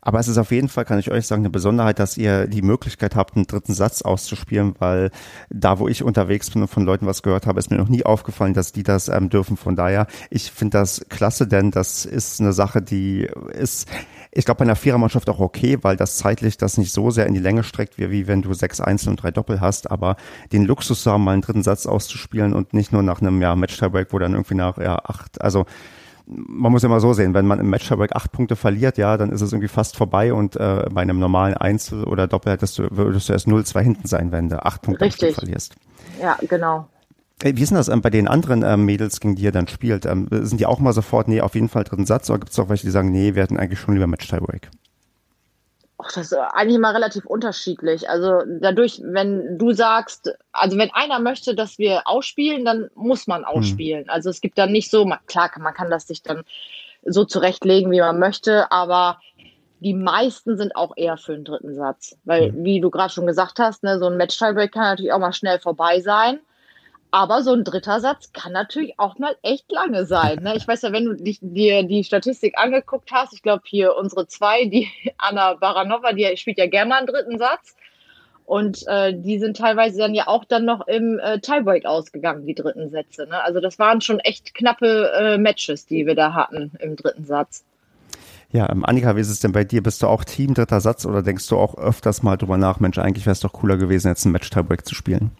Aber es ist auf jeden Fall, kann ich euch sagen, eine Besonderheit, dass ihr die Möglichkeit habt, einen dritten Satz auszuspielen, weil da, wo ich unterwegs bin und von Leuten was gehört habe, ist mir noch nie aufgefallen, dass die das ähm, dürfen. Von daher, ich finde das klasse, denn das ist eine Sache, die ist, ich glaube, bei einer Vierermannschaft auch okay, weil das zeitlich das nicht so sehr in die Länge streckt, wie, wie wenn du sechs Einzel und drei Doppel hast. Aber den Luxus zu haben, mal einen dritten Satz auszuspielen und nicht nur nach einem ja, Match-Tiebreak, wo dann irgendwie nach ja, acht, also man muss immer so sehen, wenn man im Match Tiebreak acht Punkte verliert, ja, dann ist es irgendwie fast vorbei und äh, bei einem normalen Einzel oder Doppel hättest du, würdest du erst 0-2 hinten sein, wenn du acht Punkte verlierst. Ja, genau. Wie ist denn das ähm, bei den anderen ähm, Mädels, gegen die ihr dann spielt? Ähm, sind die auch mal sofort, nee, auf jeden Fall dritten Satz oder gibt es auch welche, die sagen, nee, wir hätten eigentlich schon lieber Match Tiebreak? Ach, das ist eigentlich immer relativ unterschiedlich. Also dadurch, wenn du sagst, also wenn einer möchte, dass wir ausspielen, dann muss man hm. ausspielen. Mhm. Also es gibt dann nicht so, klar, man kann das sich dann so zurechtlegen, wie man möchte, aber die meisten sind auch eher für den dritten Satz. Weil, mhm. wie du gerade schon gesagt hast, ne, so ein Match-Tiebreak kann natürlich auch mal schnell vorbei sein. Aber so ein dritter Satz kann natürlich auch mal echt lange sein. Ne? Ich weiß ja, wenn du dich, dir die Statistik angeguckt hast, ich glaube hier unsere zwei, die Anna Baranova, die spielt ja gerne mal einen dritten Satz. Und äh, die sind teilweise dann ja auch dann noch im äh, Tiebreak ausgegangen, die dritten Sätze. Ne? Also das waren schon echt knappe äh, Matches, die wir da hatten im dritten Satz. Ja, ähm, Annika, wie ist es denn bei dir? Bist du auch Team dritter Satz oder denkst du auch öfters mal drüber nach, Mensch, eigentlich wäre es doch cooler gewesen, jetzt ein Match-Tiebreak zu spielen?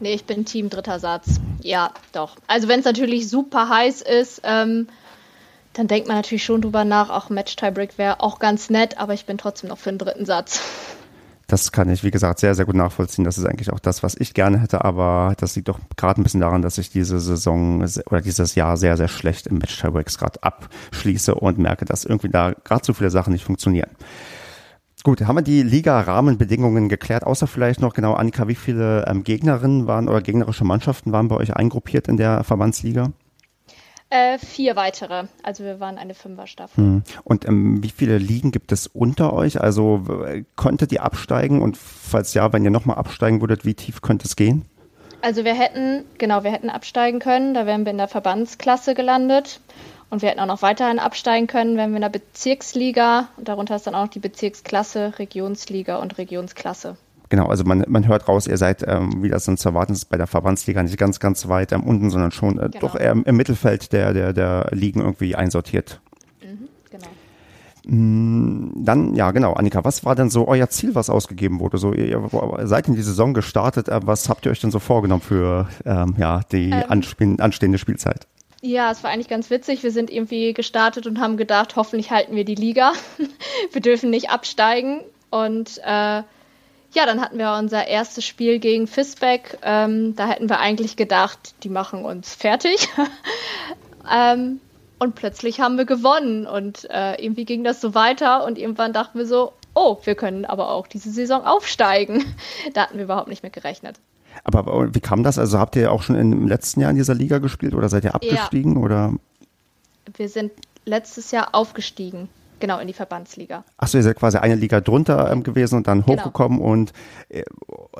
Nee, ich bin Team dritter Satz. Ja, doch. Also wenn es natürlich super heiß ist, ähm, dann denkt man natürlich schon drüber nach, auch Match-Tiebreak wäre auch ganz nett, aber ich bin trotzdem noch für den dritten Satz. Das kann ich, wie gesagt, sehr, sehr gut nachvollziehen. Das ist eigentlich auch das, was ich gerne hätte, aber das liegt doch gerade ein bisschen daran, dass ich diese Saison oder dieses Jahr sehr, sehr schlecht im Match-Tiebreaks gerade abschließe und merke, dass irgendwie da gerade so viele Sachen nicht funktionieren. Gut, haben wir die Liga-Rahmenbedingungen geklärt, außer vielleicht noch genau, Annika, wie viele ähm, Gegnerinnen waren oder gegnerische Mannschaften waren bei euch eingruppiert in der Verbandsliga? Äh, vier weitere. Also wir waren eine Fünferstaffel. Hm. Und ähm, wie viele Ligen gibt es unter euch? Also konntet ihr absteigen? Und falls ja, wenn ihr nochmal absteigen würdet, wie tief könnte es gehen? Also wir hätten, genau, wir hätten absteigen können. Da wären wir in der Verbandsklasse gelandet. Und wir hätten auch noch weiterhin absteigen können, wenn wir in der Bezirksliga, und darunter ist dann auch noch die Bezirksklasse, Regionsliga und Regionsklasse. Genau, also man, man hört raus, ihr seid, ähm, wie das dann zu erwarten ist, bei der Verbandsliga nicht ganz, ganz weit ähm, unten, sondern schon äh, genau. doch eher im Mittelfeld der, der, der Ligen irgendwie einsortiert. Mhm, genau. Mm, dann, ja, genau, Annika, was war denn so euer Ziel, was ausgegeben wurde? So, ihr, seid in die Saison gestartet, äh, was habt ihr euch denn so vorgenommen für ähm, ja, die ähm, anstehende Spielzeit? Ja, es war eigentlich ganz witzig. Wir sind irgendwie gestartet und haben gedacht, hoffentlich halten wir die Liga. wir dürfen nicht absteigen. Und äh, ja, dann hatten wir unser erstes Spiel gegen Fisbeck. Ähm, da hätten wir eigentlich gedacht, die machen uns fertig. ähm, und plötzlich haben wir gewonnen. Und äh, irgendwie ging das so weiter. Und irgendwann dachten wir so, oh, wir können aber auch diese Saison aufsteigen. da hatten wir überhaupt nicht mit gerechnet. Aber wie kam das? Also habt ihr auch schon im letzten Jahr in dieser Liga gespielt oder seid ihr abgestiegen? Ja. Oder? Wir sind letztes Jahr aufgestiegen. genau, in die Verbandsliga. Achso, ihr seid quasi eine Liga drunter ähm, gewesen und dann genau. hochgekommen und äh,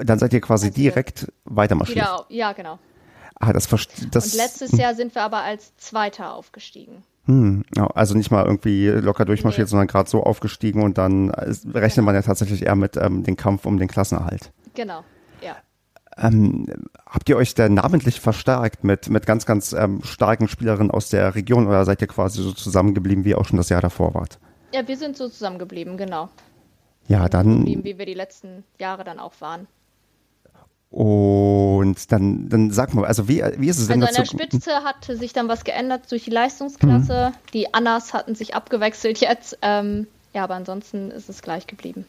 dann seid ihr quasi also direkt weitermarschiert. Wieder, ja, genau. Ah, das, das, und letztes Jahr sind wir aber als Zweiter aufgestiegen. Hm, also nicht mal irgendwie locker durchmarschiert, nee. sondern gerade so aufgestiegen und dann rechnet genau. man ja tatsächlich eher mit ähm, dem Kampf um den Klassenerhalt. Genau. Ähm, habt ihr euch denn namentlich verstärkt mit, mit ganz, ganz ähm, starken Spielerinnen aus der Region oder seid ihr quasi so zusammengeblieben, wie auch schon das Jahr davor wart? Ja, wir sind so zusammengeblieben, genau. Ja, dann. Wie wir die letzten Jahre dann auch waren. Und dann, dann sag mal, also wie, wie ist es denn Also an der Spitze hatte sich dann was geändert durch die Leistungsklasse. Mhm. Die Annas hatten sich abgewechselt jetzt. Ähm, ja, aber ansonsten ist es gleich geblieben.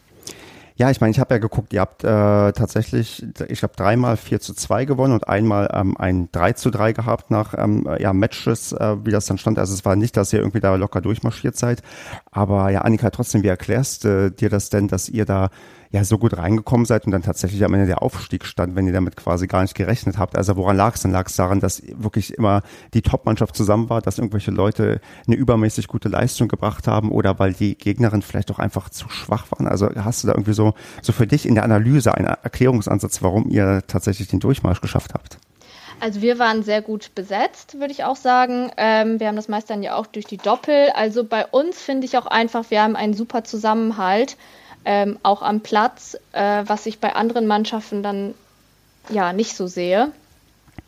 Ja, ich meine, ich habe ja geguckt, ihr habt äh, tatsächlich, ich habe dreimal 4 zu 2 gewonnen und einmal ähm, ein 3 zu 3 gehabt nach ähm, ja, Matches, äh, wie das dann stand. Also es war nicht, dass ihr irgendwie da locker durchmarschiert seid. Aber ja, Annika, trotzdem, wie erklärst äh, dir das denn, dass ihr da ja so gut reingekommen seid und dann tatsächlich am Ende der Aufstieg stand, wenn ihr damit quasi gar nicht gerechnet habt. Also woran lag es denn? Lag es daran, dass wirklich immer die Top-Mannschaft zusammen war, dass irgendwelche Leute eine übermäßig gute Leistung gebracht haben oder weil die Gegnerin vielleicht auch einfach zu schwach waren? Also hast du da irgendwie so, so für dich in der Analyse einen Erklärungsansatz, warum ihr tatsächlich den Durchmarsch geschafft habt? Also wir waren sehr gut besetzt, würde ich auch sagen. Ähm, wir haben das meist dann ja auch durch die Doppel. Also bei uns finde ich auch einfach, wir haben einen super Zusammenhalt ähm, auch am Platz, äh, was ich bei anderen Mannschaften dann ja nicht so sehe.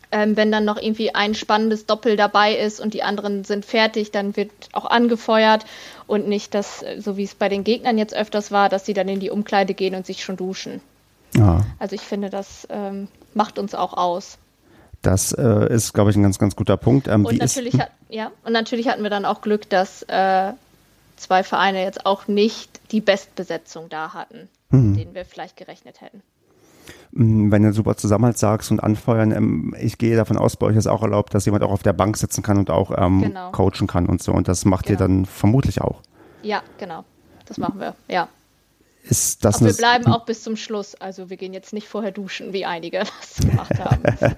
Ähm, wenn dann noch irgendwie ein spannendes Doppel dabei ist und die anderen sind fertig, dann wird auch angefeuert und nicht das, so wie es bei den Gegnern jetzt öfters war, dass sie dann in die Umkleide gehen und sich schon duschen. Ja. Also ich finde, das ähm, macht uns auch aus. Das äh, ist, glaube ich, ein ganz, ganz guter Punkt. Ähm, und, natürlich ist, hat, ja, und natürlich hatten wir dann auch Glück, dass äh, zwei Vereine jetzt auch nicht die Bestbesetzung da hatten, mhm. denen wir vielleicht gerechnet hätten. Hm, wenn du super Zusammenhalt sagst und anfeuern, ähm, ich gehe davon aus, bei euch ist auch erlaubt, dass jemand auch auf der Bank sitzen kann und auch ähm, genau. coachen kann und so. Und das macht genau. ihr dann vermutlich auch. Ja, genau. Das machen wir, ja. Ist das Aber wir bleiben auch bis zum Schluss. Also wir gehen jetzt nicht vorher duschen, wie einige das gemacht haben.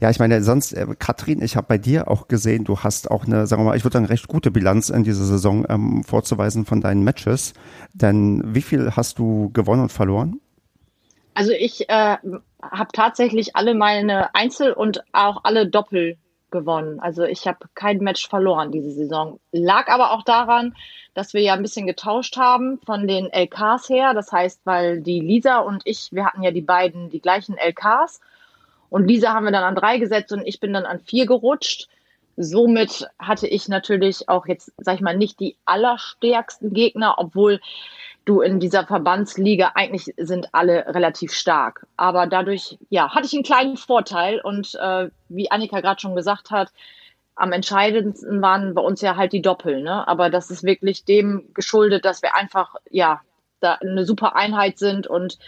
Ja, ich meine, sonst, äh, Katrin, ich habe bei dir auch gesehen, du hast auch eine, sagen wir mal, ich würde sagen, recht gute Bilanz in dieser Saison ähm, vorzuweisen von deinen Matches. Denn wie viel hast du gewonnen und verloren? Also ich äh, habe tatsächlich alle meine Einzel- und auch alle Doppel gewonnen. Also ich habe kein Match verloren diese Saison. Lag aber auch daran, dass wir ja ein bisschen getauscht haben von den LKs her. Das heißt, weil die Lisa und ich, wir hatten ja die beiden die gleichen LKs und Lisa haben wir dann an drei gesetzt und ich bin dann an vier gerutscht. Somit hatte ich natürlich auch jetzt, sag ich mal, nicht die allerstärksten Gegner, obwohl du in dieser Verbandsliga eigentlich sind alle relativ stark. Aber dadurch, ja, hatte ich einen kleinen Vorteil und äh, wie Annika gerade schon gesagt hat, am entscheidendsten waren bei uns ja halt die Doppel, ne? Aber das ist wirklich dem geschuldet, dass wir einfach, ja, da eine super Einheit sind und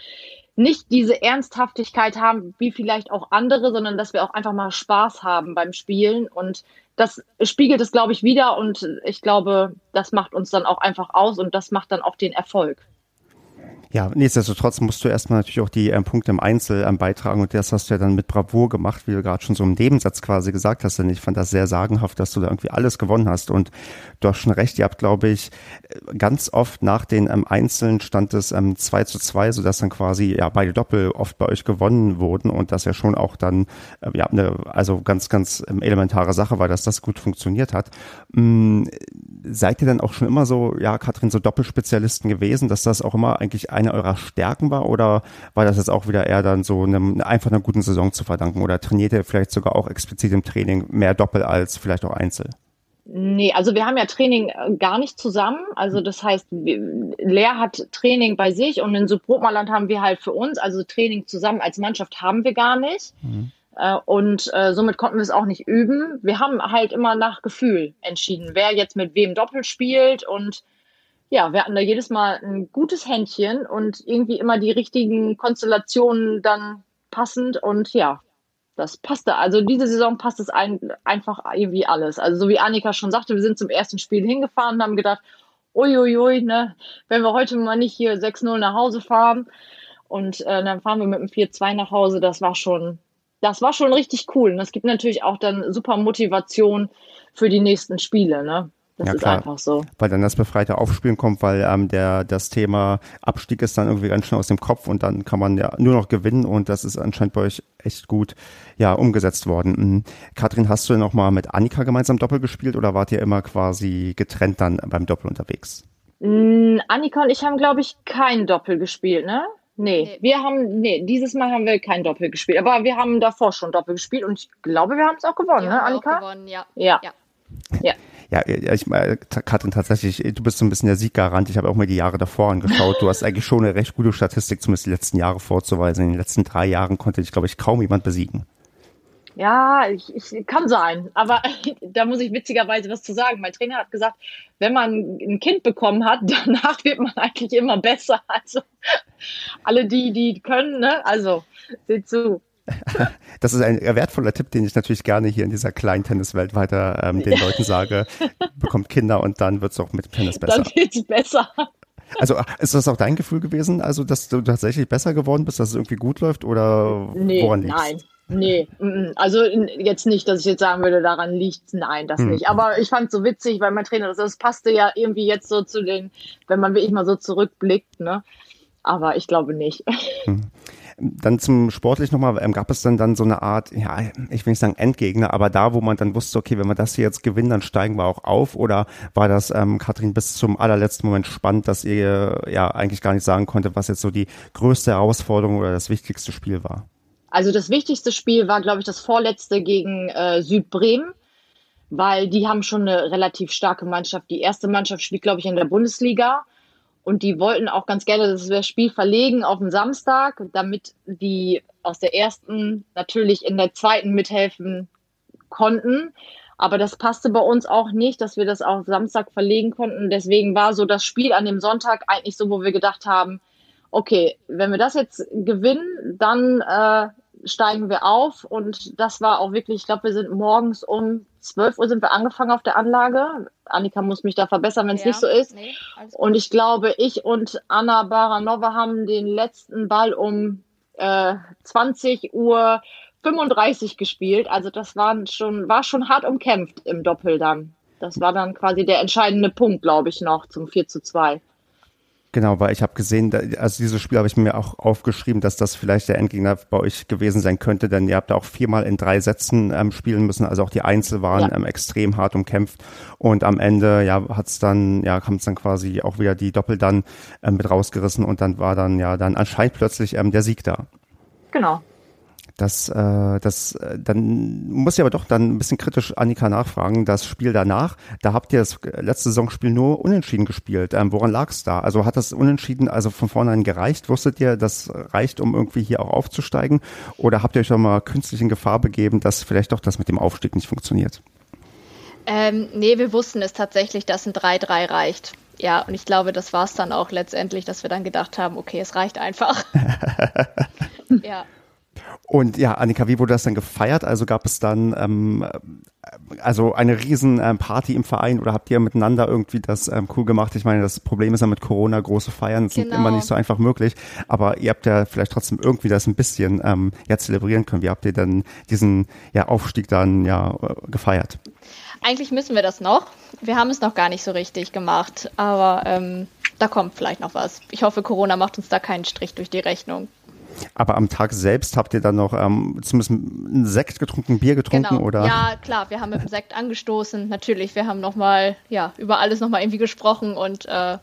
nicht diese Ernsthaftigkeit haben, wie vielleicht auch andere, sondern dass wir auch einfach mal Spaß haben beim Spielen. Und das spiegelt es, glaube ich, wieder. Und ich glaube, das macht uns dann auch einfach aus und das macht dann auch den Erfolg. Ja, nichtsdestotrotz musst du erstmal natürlich auch die ähm, Punkte im Einzel ähm, beitragen und das hast du ja dann mit Bravour gemacht, wie du gerade schon so im Nebensatz quasi gesagt hast. Denn ich fand das sehr sagenhaft, dass du da irgendwie alles gewonnen hast und du hast schon recht, ihr habt, glaube ich, ganz oft nach den ähm, Einzelnen stand es ähm, 2 zu 2, sodass dann quasi ja beide Doppel oft bei euch gewonnen wurden und das ja schon auch dann äh, ja eine also ganz, ganz ähm, elementare Sache war, dass das gut funktioniert hat. Ähm, seid ihr dann auch schon immer so, ja, Katrin, so Doppelspezialisten gewesen, dass das auch immer eigentlich eine eurer Stärken war oder war das jetzt auch wieder eher dann so einem, einfach einer guten Saison zu verdanken oder trainiert ihr vielleicht sogar auch explizit im Training mehr Doppel als vielleicht auch Einzel? Nee, also wir haben ja Training äh, gar nicht zusammen. Also das heißt, Lea hat Training bei sich und in Subbrotmaland haben wir halt für uns, also Training zusammen als Mannschaft haben wir gar nicht. Mhm. Und äh, somit konnten wir es auch nicht üben. Wir haben halt immer nach Gefühl entschieden, wer jetzt mit wem Doppel spielt und ja, wir hatten da jedes Mal ein gutes Händchen und irgendwie immer die richtigen Konstellationen dann passend und ja, das passte. Also diese Saison passt es ein, einfach irgendwie alles. Also so wie Annika schon sagte, wir sind zum ersten Spiel hingefahren und haben gedacht, uiuiui, ne, wenn wir heute mal nicht hier 6-0 nach Hause fahren und äh, dann fahren wir mit dem 4-2 nach Hause, das war schon, das war schon richtig cool. Und das gibt natürlich auch dann super Motivation für die nächsten Spiele, ne? Das ja, ist klar, einfach so. Weil dann das befreite Aufspielen kommt, weil ähm, der das Thema Abstieg ist dann irgendwie ganz schnell aus dem Kopf und dann kann man ja nur noch gewinnen und das ist anscheinend bei euch echt gut ja umgesetzt worden. Mhm. Katrin, hast du denn auch mal mit Annika gemeinsam Doppel gespielt oder wart ihr immer quasi getrennt dann beim Doppel unterwegs? Mm, Annika und ich haben, glaube ich, kein Doppel gespielt, ne? Nee, nee, wir haben, nee, dieses Mal haben wir kein Doppel gespielt, aber wir haben davor schon Doppel gespielt und ich glaube, wir haben es auch gewonnen, wir ne, Annika? Auch gewonnen, ja. Ja. ja. Ja. Ja, ich meine, Katrin, tatsächlich, du bist so ein bisschen der Sieggarant. Ich habe auch mal die Jahre davor angeschaut. Du hast eigentlich schon eine recht gute Statistik, zumindest die letzten Jahre vorzuweisen. In den letzten drei Jahren konnte dich, glaube ich, kaum jemand besiegen. Ja, ich, ich kann sein, aber da muss ich witzigerweise was zu sagen. Mein Trainer hat gesagt, wenn man ein Kind bekommen hat, danach wird man eigentlich immer besser. Also alle die, die können, ne? Also seht zu. Das ist ein wertvoller Tipp, den ich natürlich gerne hier in dieser kleinen Tenniswelt weiter ähm, den Leuten sage. Bekommt Kinder und dann wird es auch mit dem Tennis besser. Dann wird es besser. Also ist das auch dein Gefühl gewesen, also dass du tatsächlich besser geworden bist, dass es irgendwie gut läuft oder nee, woran liegt Nein, Nee, also jetzt nicht, dass ich jetzt sagen würde, daran liegt Nein, das hm. nicht. Aber ich fand es so witzig, weil mein Trainer, das, das passte ja irgendwie jetzt so zu den, wenn man wirklich mal so zurückblickt, ne? Aber ich glaube nicht. Hm. Dann zum Sportlich nochmal, ähm, gab es dann dann so eine Art, ja, ich will nicht sagen Endgegner, aber da, wo man dann wusste, okay, wenn wir das hier jetzt gewinnen, dann steigen wir auch auf? Oder war das, ähm, Katrin, bis zum allerletzten Moment spannend, dass ihr ja eigentlich gar nicht sagen konnte, was jetzt so die größte Herausforderung oder das wichtigste Spiel war? Also das wichtigste Spiel war, glaube ich, das vorletzte gegen äh, Südbremen, weil die haben schon eine relativ starke Mannschaft. Die erste Mannschaft spielt, glaube ich, in der Bundesliga. Und die wollten auch ganz gerne das Spiel verlegen auf den Samstag, damit die aus der ersten natürlich in der zweiten mithelfen konnten. Aber das passte bei uns auch nicht, dass wir das auf Samstag verlegen konnten. Deswegen war so das Spiel an dem Sonntag eigentlich so, wo wir gedacht haben, okay, wenn wir das jetzt gewinnen, dann äh, steigen wir auf. Und das war auch wirklich, ich glaube, wir sind morgens um 12 Uhr sind wir angefangen auf der Anlage. Annika muss mich da verbessern, wenn es ja, nicht so ist. Nee, und ich glaube, ich und Anna Baranova haben den letzten Ball um äh, 20 Uhr 35 gespielt. Also das war schon, war schon hart umkämpft im Doppel dann. Das war dann quasi der entscheidende Punkt, glaube ich, noch zum 4 zu 2. Genau, weil ich habe gesehen, also dieses Spiel habe ich mir auch aufgeschrieben, dass das vielleicht der Endgegner bei euch gewesen sein könnte, denn ihr habt da auch viermal in drei Sätzen ähm, spielen müssen, also auch die Einzel waren ja. ähm, extrem hart umkämpft und am Ende ja hat's dann ja kam es dann quasi auch wieder die Doppel dann ähm, mit rausgerissen und dann war dann ja dann anscheinend plötzlich ähm, der Sieg da. Genau. Das, äh, das, äh, dann muss ich aber doch dann ein bisschen kritisch Annika nachfragen. Das Spiel danach, da habt ihr das letzte Saisonspiel nur unentschieden gespielt. Ähm, woran lag es da? Also hat das unentschieden also von vornherein gereicht? Wusstet ihr, das reicht, um irgendwie hier auch aufzusteigen? Oder habt ihr euch doch mal künstlich in Gefahr begeben, dass vielleicht doch das mit dem Aufstieg nicht funktioniert? Ähm, nee, wir wussten es tatsächlich, dass ein 3-3 reicht. Ja, und ich glaube, das war es dann auch letztendlich, dass wir dann gedacht haben, okay, es reicht einfach. ja. Und ja, Annika, wie wurde das dann gefeiert? Also gab es dann ähm, also eine riesen ähm, Party im Verein oder habt ihr miteinander irgendwie das ähm, cool gemacht? Ich meine, das Problem ist ja mit Corona, große Feiern genau. sind immer nicht so einfach möglich, aber ihr habt ja vielleicht trotzdem irgendwie das ein bisschen ähm, ja zelebrieren können. Wie habt ihr dann diesen ja, Aufstieg dann ja äh, gefeiert? Eigentlich müssen wir das noch. Wir haben es noch gar nicht so richtig gemacht, aber ähm, da kommt vielleicht noch was. Ich hoffe, Corona macht uns da keinen Strich durch die Rechnung. Aber am Tag selbst habt ihr dann noch ähm, zumindest ein Sekt getrunken, Bier getrunken genau. oder? Ja, klar, wir haben mit dem Sekt angestoßen. Natürlich, wir haben nochmal, ja, über alles nochmal irgendwie gesprochen und äh,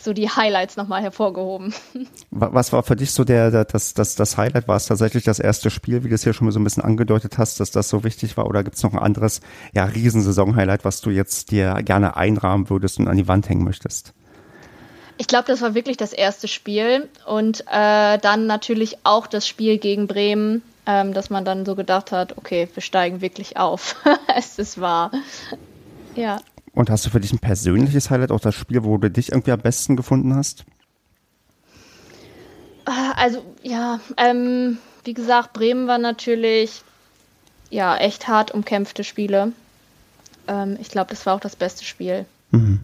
so die Highlights nochmal hervorgehoben. Was war für dich so der, der das, das, das Highlight? War es tatsächlich das erste Spiel, wie du es hier schon mal so ein bisschen angedeutet hast, dass das so wichtig war? Oder gibt es noch ein anderes, ja, Riesensaison-Highlight, was du jetzt dir gerne einrahmen würdest und an die Wand hängen möchtest? Ich glaube, das war wirklich das erste Spiel und äh, dann natürlich auch das Spiel gegen Bremen, ähm, dass man dann so gedacht hat, okay, wir steigen wirklich auf. es ist wahr. Ja. Und hast du für dich ein persönliches Highlight, auch das Spiel, wo du dich irgendwie am besten gefunden hast? Äh, also ja, ähm, wie gesagt, Bremen war natürlich ja echt hart umkämpfte Spiele. Ähm, ich glaube, das war auch das beste Spiel. Mhm.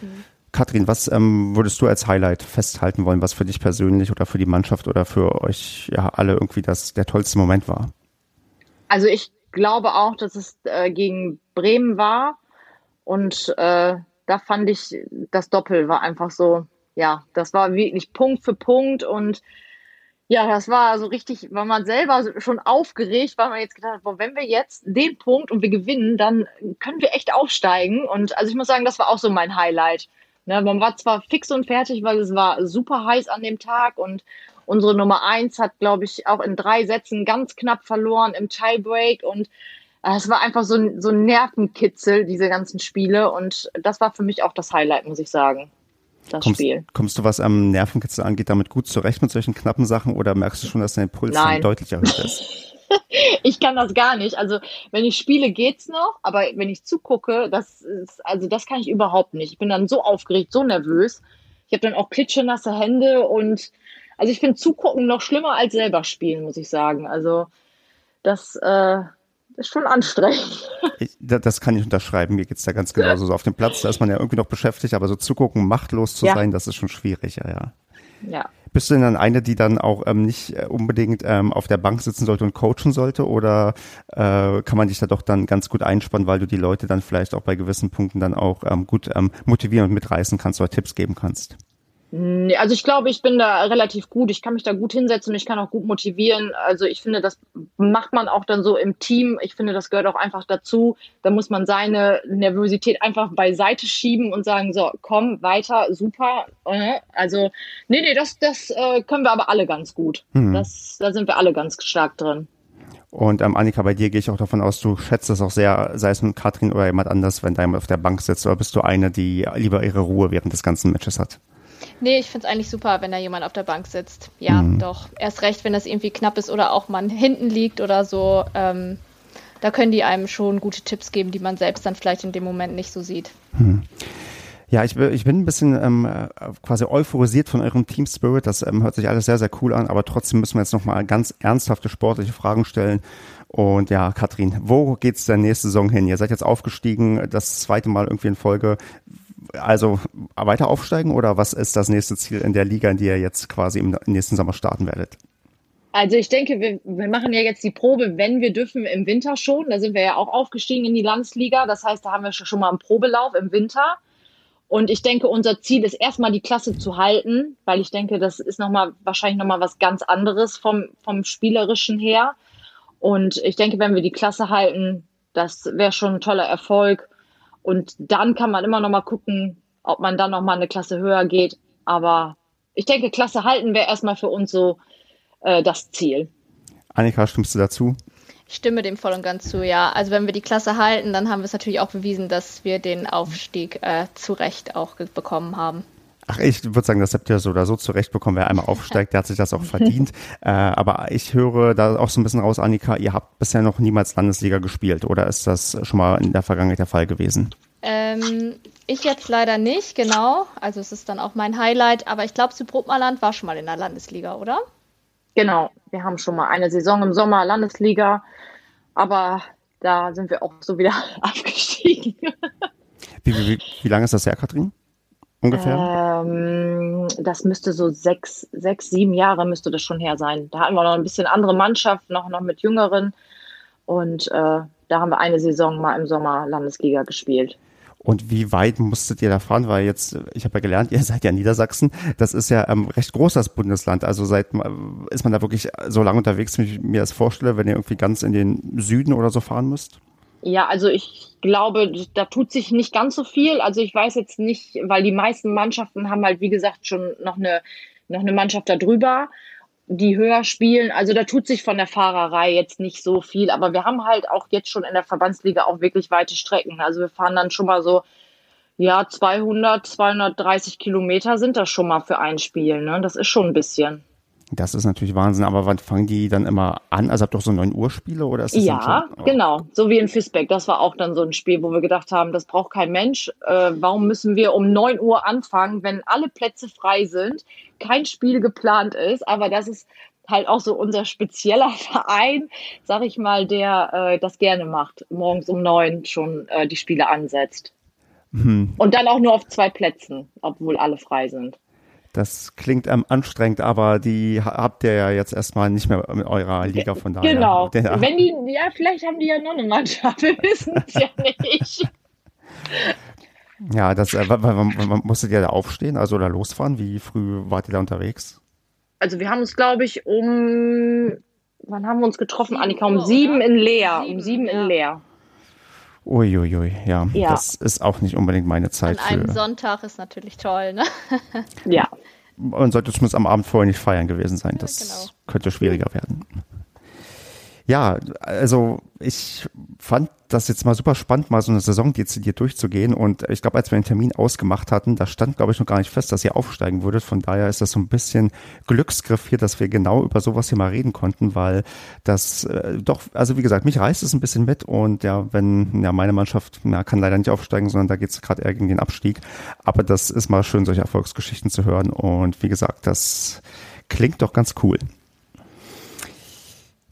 Mhm. Katrin, was ähm, würdest du als Highlight festhalten wollen, was für dich persönlich oder für die Mannschaft oder für euch ja alle irgendwie das der tollste Moment war? Also ich glaube auch, dass es äh, gegen Bremen war Und äh, da fand ich, das Doppel war einfach so, ja, das war wirklich Punkt für Punkt und ja, das war so richtig, weil man selber schon aufgeregt, weil man jetzt gedacht hat, boah, wenn wir jetzt den Punkt und wir gewinnen, dann können wir echt aufsteigen. Und also ich muss sagen, das war auch so mein Highlight. Ne, man war zwar fix und fertig, weil es war super heiß an dem Tag und unsere Nummer eins hat, glaube ich, auch in drei Sätzen ganz knapp verloren im Tiebreak und äh, es war einfach so ein, so ein Nervenkitzel, diese ganzen Spiele und das war für mich auch das Highlight, muss ich sagen das kommst, Spiel. Kommst du, was am Nervenkitzel angeht, damit gut zurecht mit solchen knappen Sachen oder merkst du schon, dass dein Puls dann deutlich erhöht ist? ich kann das gar nicht. Also wenn ich spiele, geht's noch, aber wenn ich zugucke, das ist, also das kann ich überhaupt nicht. Ich bin dann so aufgeregt, so nervös. Ich habe dann auch klitschenasse Hände und also ich finde zugucken noch schlimmer als selber spielen, muss ich sagen. Also das äh, ist schon anstrengend. Ich, das kann ich unterschreiben. Mir geht's da ganz genauso. So auf dem Platz, da ist man ja irgendwie noch beschäftigt, aber so zugucken, machtlos zu ja. sein, das ist schon schwierig, ja, ja. Bist du denn dann eine, die dann auch ähm, nicht äh, unbedingt ähm, auf der Bank sitzen sollte und coachen sollte? Oder äh, kann man dich da doch dann ganz gut einspannen, weil du die Leute dann vielleicht auch bei gewissen Punkten dann auch ähm, gut ähm, motivieren und mitreißen kannst oder Tipps geben kannst? Nee, also ich glaube, ich bin da relativ gut. Ich kann mich da gut hinsetzen und ich kann auch gut motivieren. Also ich finde, das macht man auch dann so im Team. Ich finde, das gehört auch einfach dazu. Da muss man seine Nervosität einfach beiseite schieben und sagen, so, komm, weiter, super. Äh, also, nee, nee, das, das äh, können wir aber alle ganz gut. Mhm. Das, da sind wir alle ganz stark drin. Und ähm, Annika, bei dir gehe ich auch davon aus, du schätzt es auch sehr, sei es mit Katrin oder jemand anders, wenn da jemand auf der Bank sitzt, oder bist du eine, die lieber ihre Ruhe während des ganzen Matches hat? Nee, ich finde es eigentlich super, wenn da jemand auf der Bank sitzt. Ja, mhm. doch. Erst recht, wenn das irgendwie knapp ist oder auch man hinten liegt oder so. Ähm, da können die einem schon gute Tipps geben, die man selbst dann vielleicht in dem Moment nicht so sieht. Mhm. Ja, ich, ich bin ein bisschen ähm, quasi euphorisiert von eurem Team Spirit. Das ähm, hört sich alles sehr, sehr cool an, aber trotzdem müssen wir jetzt nochmal ganz ernsthafte sportliche Fragen stellen. Und ja, Katrin, wo geht's denn nächste Saison hin? Ihr seid jetzt aufgestiegen, das zweite Mal irgendwie in Folge also weiter aufsteigen oder was ist das nächste Ziel in der Liga, in die ihr jetzt quasi im nächsten Sommer starten werdet? Also ich denke, wir, wir machen ja jetzt die Probe, wenn wir dürfen, im Winter schon. Da sind wir ja auch aufgestiegen in die Landesliga. Das heißt, da haben wir schon mal einen Probelauf im Winter. Und ich denke, unser Ziel ist erstmal die Klasse zu halten, weil ich denke, das ist nochmal wahrscheinlich nochmal was ganz anderes vom, vom Spielerischen her. Und ich denke, wenn wir die Klasse halten, das wäre schon ein toller Erfolg. Und dann kann man immer noch mal gucken, ob man dann noch mal eine Klasse höher geht. Aber ich denke, Klasse halten wäre erstmal für uns so äh, das Ziel. Annika, stimmst du dazu? Ich stimme dem voll und ganz zu, ja. Also wenn wir die Klasse halten, dann haben wir es natürlich auch bewiesen, dass wir den Aufstieg äh, zu Recht auch bekommen haben. Ach, ich würde sagen, das habt ihr so oder so zurechtbekommen. Wer einmal aufsteigt, der hat sich das auch verdient. äh, aber ich höre da auch so ein bisschen raus, Annika, ihr habt bisher noch niemals Landesliga gespielt oder ist das schon mal in der Vergangenheit der Fall gewesen? Ähm, ich jetzt leider nicht, genau. Also es ist dann auch mein Highlight. Aber ich glaube, Südbrotmarland war schon mal in der Landesliga, oder? Genau, wir haben schon mal eine Saison im Sommer Landesliga. Aber da sind wir auch so wieder abgestiegen. wie, wie, wie lange ist das her, Katrin? Ungefähr? Ähm, das müsste so sechs, sechs, sieben Jahre müsste das schon her sein. Da hatten wir noch ein bisschen andere Mannschaft, noch, noch mit Jüngeren. Und äh, da haben wir eine Saison mal im Sommer Landesliga gespielt. Und wie weit musstet ihr da fahren? Weil jetzt, ich habe ja gelernt, ihr seid ja Niedersachsen. Das ist ja ähm, recht groß, das Bundesland. Also seid, ist man da wirklich so lange unterwegs, wie ich mir das vorstelle, wenn ihr irgendwie ganz in den Süden oder so fahren müsst? Ja, also ich glaube, da tut sich nicht ganz so viel. Also ich weiß jetzt nicht, weil die meisten Mannschaften haben halt, wie gesagt, schon noch eine, noch eine Mannschaft darüber, die höher spielen. Also da tut sich von der Fahrerei jetzt nicht so viel. Aber wir haben halt auch jetzt schon in der Verbandsliga auch wirklich weite Strecken. Also wir fahren dann schon mal so, ja, 200, 230 Kilometer sind das schon mal für ein Spiel. Ne? Das ist schon ein bisschen. Das ist natürlich Wahnsinn, aber wann fangen die dann immer an? Also habt ihr doch so 9 Uhr Spiele oder ist das Ja, schon, genau. So wie in Fisbeck. Das war auch dann so ein Spiel, wo wir gedacht haben, das braucht kein Mensch. Äh, warum müssen wir um 9 Uhr anfangen, wenn alle Plätze frei sind, kein Spiel geplant ist, aber das ist halt auch so unser spezieller Verein, sag ich mal, der äh, das gerne macht, morgens um neun schon äh, die Spiele ansetzt. Hm. Und dann auch nur auf zwei Plätzen, obwohl alle frei sind. Das klingt ähm, anstrengend, aber die habt ihr ja jetzt erstmal nicht mehr in eurer Liga von daher. Genau. Wenn die, ja, vielleicht haben die ja noch eine Mannschaft, wir wissen es ja nicht. Ja, das, äh, man musstet ihr da aufstehen, also oder losfahren? Wie früh wart ihr da unterwegs? Also wir haben uns, glaube ich, um, wann haben wir uns getroffen, Annika? Um sieben oder? in Leer. Um sieben ja. in Leer. Uiuiui, ui, ja. ja. Das ist auch nicht unbedingt meine Zeit. An einem für... Sonntag ist natürlich toll, ne? ja. Man sollte zumindest am Abend vorher nicht feiern gewesen sein. Das ja, genau. könnte schwieriger werden. Ja, also ich fand das jetzt mal super spannend, mal so eine Saison dezidiert durchzugehen. Und ich glaube, als wir den Termin ausgemacht hatten, da stand, glaube ich, noch gar nicht fest, dass ihr aufsteigen würdet. Von daher ist das so ein bisschen Glücksgriff hier, dass wir genau über sowas hier mal reden konnten, weil das äh, doch, also wie gesagt, mich reißt es ein bisschen mit. Und ja, wenn, ja, meine Mannschaft ja, kann leider nicht aufsteigen, sondern da geht es gerade eher gegen den Abstieg. Aber das ist mal schön, solche Erfolgsgeschichten zu hören. Und wie gesagt, das klingt doch ganz cool.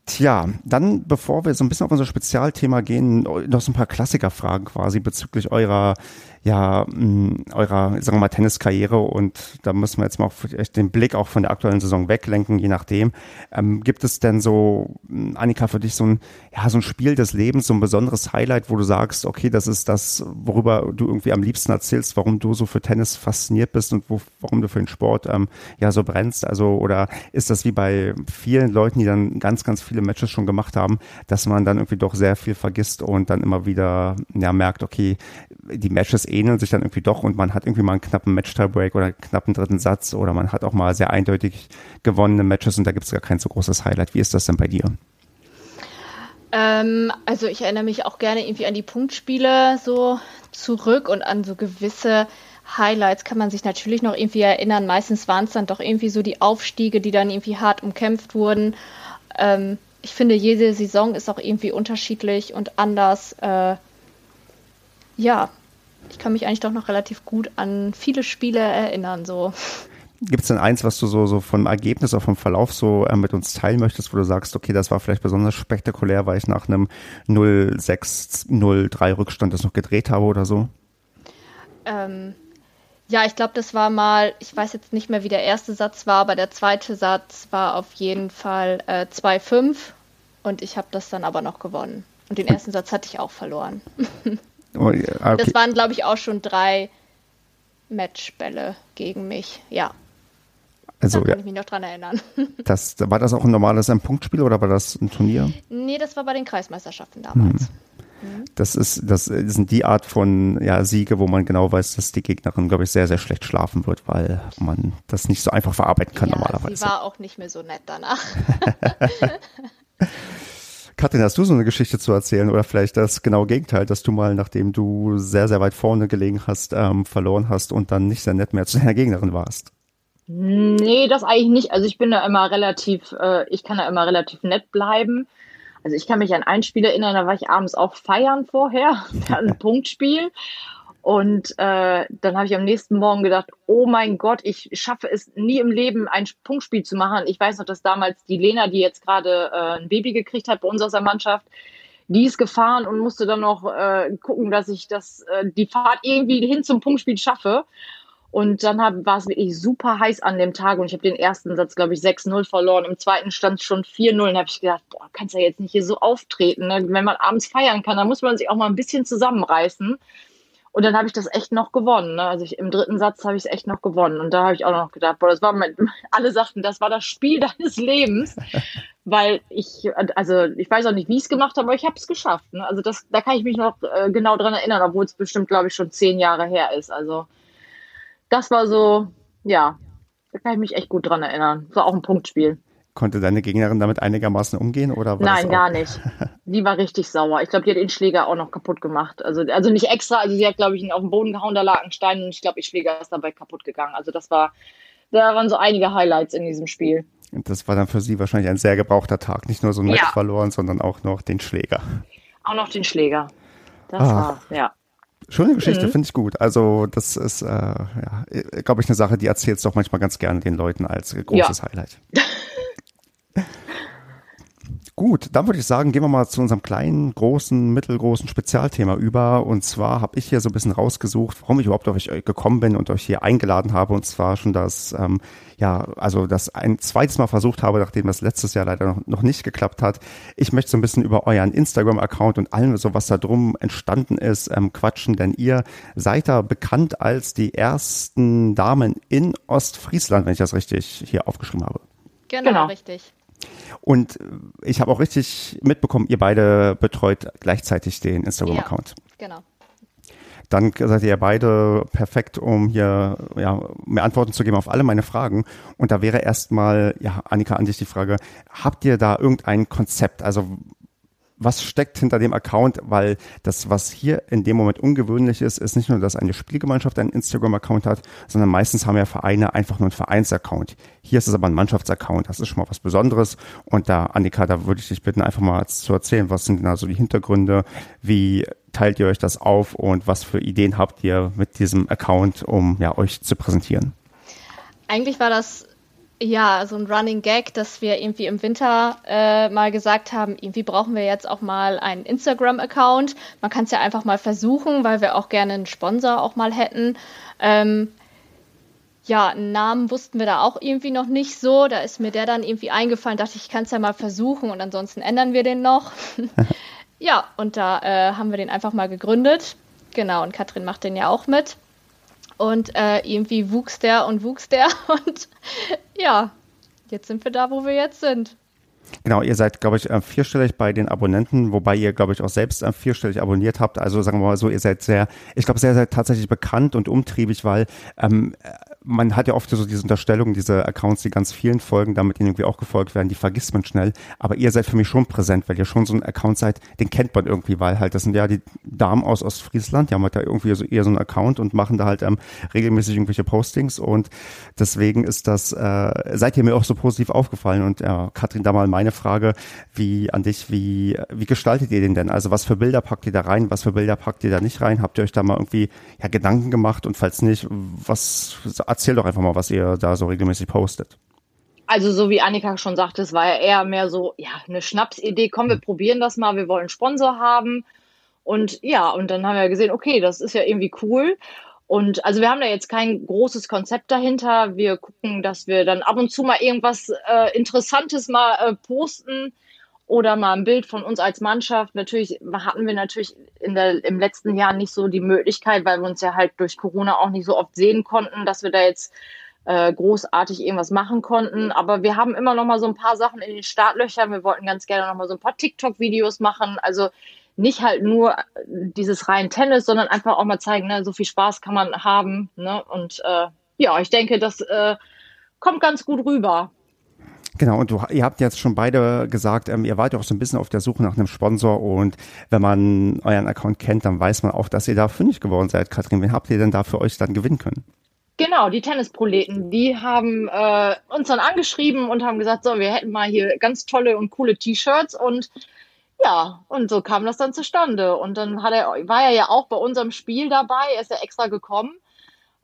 Tja, dann bevor wir so ein bisschen auf unser Spezialthema gehen, noch so ein paar Klassikerfragen quasi bezüglich eurer ja, mh, eurer, sagen wir mal, Tenniskarriere und da müssen wir jetzt mal auf den Blick auch von der aktuellen Saison weglenken, je nachdem. Ähm, gibt es denn so, Annika, für dich so ein, ja, so ein Spiel des Lebens, so ein besonderes Highlight, wo du sagst, okay, das ist das, worüber du irgendwie am liebsten erzählst, warum du so für Tennis fasziniert bist und wo, warum du für den Sport ähm, ja so brennst? Also, oder ist das wie bei vielen Leuten, die dann ganz, ganz viele Matches schon gemacht haben, dass man dann irgendwie doch sehr viel vergisst und dann immer wieder ja, merkt, okay, die Matches ähneln sich dann irgendwie doch und man hat irgendwie mal einen knappen Match-Tiebreak oder einen knappen dritten Satz oder man hat auch mal sehr eindeutig gewonnene Matches und da gibt es gar kein so großes Highlight. Wie ist das denn bei dir? Ähm, also ich erinnere mich auch gerne irgendwie an die Punktspiele so zurück und an so gewisse Highlights kann man sich natürlich noch irgendwie erinnern. Meistens waren es dann doch irgendwie so die Aufstiege, die dann irgendwie hart umkämpft wurden. Ähm, ich finde, jede Saison ist auch irgendwie unterschiedlich und anders. Äh, ja, ich kann mich eigentlich doch noch relativ gut an viele Spiele erinnern. So. Gibt es denn eins, was du so, so vom Ergebnis oder vom Verlauf so äh, mit uns teilen möchtest, wo du sagst, okay, das war vielleicht besonders spektakulär, weil ich nach einem 0-6, 0-3 Rückstand das noch gedreht habe oder so? Ähm, ja, ich glaube, das war mal, ich weiß jetzt nicht mehr, wie der erste Satz war, aber der zweite Satz war auf jeden Fall äh, 2-5 und ich habe das dann aber noch gewonnen. Und den ersten Satz hatte ich auch verloren. Oh, okay. Das waren, glaube ich, auch schon drei Matchbälle gegen mich, ja. Also, da kann ja. ich mich noch dran erinnern. Das, war das auch ein normales ein Punktspiel oder war das ein Turnier? Nee, das war bei den Kreismeisterschaften damals. Hm. Das ist, das sind die Art von ja, Siege, wo man genau weiß, dass die Gegnerin, glaube ich, sehr, sehr schlecht schlafen wird, weil man das nicht so einfach verarbeiten kann ja, normalerweise. Sie war auch nicht mehr so nett danach. Katrin, hast du so eine Geschichte zu erzählen oder vielleicht das genaue Gegenteil, dass du mal, nachdem du sehr, sehr weit vorne gelegen hast, ähm, verloren hast und dann nicht sehr nett mehr zu deiner Gegnerin warst? Nee, das eigentlich nicht. Also ich bin da immer relativ, äh, ich kann da immer relativ nett bleiben. Also ich kann mich an ein Spiel erinnern, da war ich abends auch feiern vorher, ein Punktspiel. Und äh, dann habe ich am nächsten Morgen gedacht, oh mein Gott, ich schaffe es nie im Leben, ein Punktspiel zu machen. Ich weiß noch, dass damals die Lena, die jetzt gerade äh, ein Baby gekriegt hat bei uns aus der Mannschaft, die ist gefahren und musste dann noch äh, gucken, dass ich das, äh, die Fahrt irgendwie hin zum Punktspiel schaffe. Und dann war es wirklich super heiß an dem Tag und ich habe den ersten Satz, glaube ich, 6-0 verloren. Im zweiten stand schon 4-0 und habe ich gedacht, boah, kannst ja jetzt nicht hier so auftreten. Ne? Wenn man abends feiern kann, dann muss man sich auch mal ein bisschen zusammenreißen. Und dann habe ich das echt noch gewonnen. Ne? Also ich, im dritten Satz habe ich es echt noch gewonnen. Und da habe ich auch noch gedacht, boah, das war mein, alle sagten, das war das Spiel deines Lebens. Weil ich, also ich weiß auch nicht, wie ich es gemacht habe, aber ich habe es geschafft. Ne? Also das, da kann ich mich noch äh, genau dran erinnern, obwohl es bestimmt, glaube ich, schon zehn Jahre her ist. Also das war so, ja, da kann ich mich echt gut dran erinnern. Das war auch ein Punktspiel. Konnte deine Gegnerin damit einigermaßen umgehen oder Nein, gar nicht. Die war richtig sauer. Ich glaube, die hat den Schläger auch noch kaputt gemacht. Also, also nicht extra, also sie hat, glaube ich, ihn auf den Boden gehauen, da lag ein Stein und ich glaube, ihr Schläger ist dabei kaputt gegangen. Also das war, da waren so einige Highlights in diesem Spiel. Und das war dann für sie wahrscheinlich ein sehr gebrauchter Tag. Nicht nur so ein Match ja. verloren, sondern auch noch den Schläger. Auch noch den Schläger. Das ah. war, ja. Schöne Geschichte, mhm. finde ich gut. Also das ist, äh, ja, glaube ich, eine Sache, die erzählst du auch manchmal ganz gerne den Leuten als großes ja. Highlight. Gut, dann würde ich sagen, gehen wir mal zu unserem kleinen, großen, mittelgroßen Spezialthema über. Und zwar habe ich hier so ein bisschen rausgesucht, warum ich überhaupt auf euch gekommen bin und euch hier eingeladen habe. Und zwar schon das, ähm, ja, also das ein zweites Mal versucht habe, nachdem das letztes Jahr leider noch, noch nicht geklappt hat. Ich möchte so ein bisschen über euren Instagram-Account und allem so, was da drum entstanden ist, ähm, quatschen, denn ihr seid da bekannt als die ersten Damen in Ostfriesland, wenn ich das richtig hier aufgeschrieben habe. Genau, genau. richtig. Und ich habe auch richtig mitbekommen, ihr beide betreut gleichzeitig den Instagram-Account. Ja, genau. Dann seid ihr beide perfekt, um hier ja, mehr Antworten zu geben auf alle meine Fragen. Und da wäre erstmal, ja, Annika, an dich die Frage, habt ihr da irgendein Konzept? Also was steckt hinter dem Account, weil das, was hier in dem Moment ungewöhnlich ist, ist nicht nur, dass eine Spielgemeinschaft einen Instagram-Account hat, sondern meistens haben ja Vereine einfach nur einen Vereins-Account. Hier ist es aber ein Mannschaftsaccount. Das ist schon mal was Besonderes. Und da, Annika, da würde ich dich bitten, einfach mal zu erzählen, was sind da so die Hintergründe, wie teilt ihr euch das auf und was für Ideen habt ihr mit diesem Account, um ja, euch zu präsentieren? Eigentlich war das ja, so ein Running Gag, dass wir irgendwie im Winter äh, mal gesagt haben, irgendwie brauchen wir jetzt auch mal einen Instagram-Account. Man kann es ja einfach mal versuchen, weil wir auch gerne einen Sponsor auch mal hätten. Ähm, ja, einen Namen wussten wir da auch irgendwie noch nicht so. Da ist mir der dann irgendwie eingefallen, dachte ich, ich kann es ja mal versuchen und ansonsten ändern wir den noch. ja, und da äh, haben wir den einfach mal gegründet. Genau, und Katrin macht den ja auch mit. Und äh, irgendwie wuchs der und wuchs der. Und ja, jetzt sind wir da, wo wir jetzt sind. Genau, ihr seid, glaube ich, äh, vierstellig bei den Abonnenten, wobei ihr, glaube ich, auch selbst äh, vierstellig abonniert habt. Also sagen wir mal so, ihr seid sehr, ich glaube, sehr, sehr tatsächlich bekannt und umtriebig, weil ähm, man hat ja oft so diese Unterstellung, diese Accounts, die ganz vielen folgen, damit ihnen irgendwie auch gefolgt werden, die vergisst man schnell. Aber ihr seid für mich schon präsent, weil ihr schon so ein Account seid, den kennt man irgendwie, weil halt, das sind ja die Damen aus Ostfriesland, die haben halt da irgendwie so eher so einen Account und machen da halt ähm, regelmäßig irgendwelche Postings und deswegen ist das, äh, seid ihr mir auch so positiv aufgefallen und ja, Katrin, da mal meine Frage, wie an dich, wie, wie gestaltet ihr den denn? Also was für Bilder packt ihr da rein, was für Bilder packt ihr da nicht rein? Habt ihr euch da mal irgendwie ja, Gedanken gemacht und falls nicht, was erzähl doch einfach mal, was ihr da so regelmäßig postet. Also so wie Annika schon sagte, es war ja eher mehr so, ja, eine Schnapsidee, komm, wir hm. probieren das mal, wir wollen einen Sponsor haben. Und ja, und dann haben wir gesehen, okay, das ist ja irgendwie cool. Und also wir haben da jetzt kein großes Konzept dahinter. Wir gucken, dass wir dann ab und zu mal irgendwas äh, Interessantes mal äh, posten oder mal ein Bild von uns als Mannschaft. Natürlich hatten wir natürlich in der, im letzten Jahr nicht so die Möglichkeit, weil wir uns ja halt durch Corona auch nicht so oft sehen konnten, dass wir da jetzt äh, großartig irgendwas machen konnten. Aber wir haben immer noch mal so ein paar Sachen in den Startlöchern. Wir wollten ganz gerne noch mal so ein paar TikTok-Videos machen. Also nicht halt nur dieses rein Tennis, sondern einfach auch mal zeigen, ne, so viel Spaß kann man haben. Ne? Und äh, ja, ich denke, das äh, kommt ganz gut rüber. Genau, und du, ihr habt jetzt schon beide gesagt, ähm, ihr wart auch so ein bisschen auf der Suche nach einem Sponsor und wenn man euren Account kennt, dann weiß man auch, dass ihr da fündig geworden seid. Katrin, wen habt ihr denn da für euch dann gewinnen können? Genau, die Tennisproleten, die haben äh, uns dann angeschrieben und haben gesagt, so, wir hätten mal hier ganz tolle und coole T-Shirts und ja, und so kam das dann zustande. Und dann hat er, war er ja auch bei unserem Spiel dabei, er ist ja extra gekommen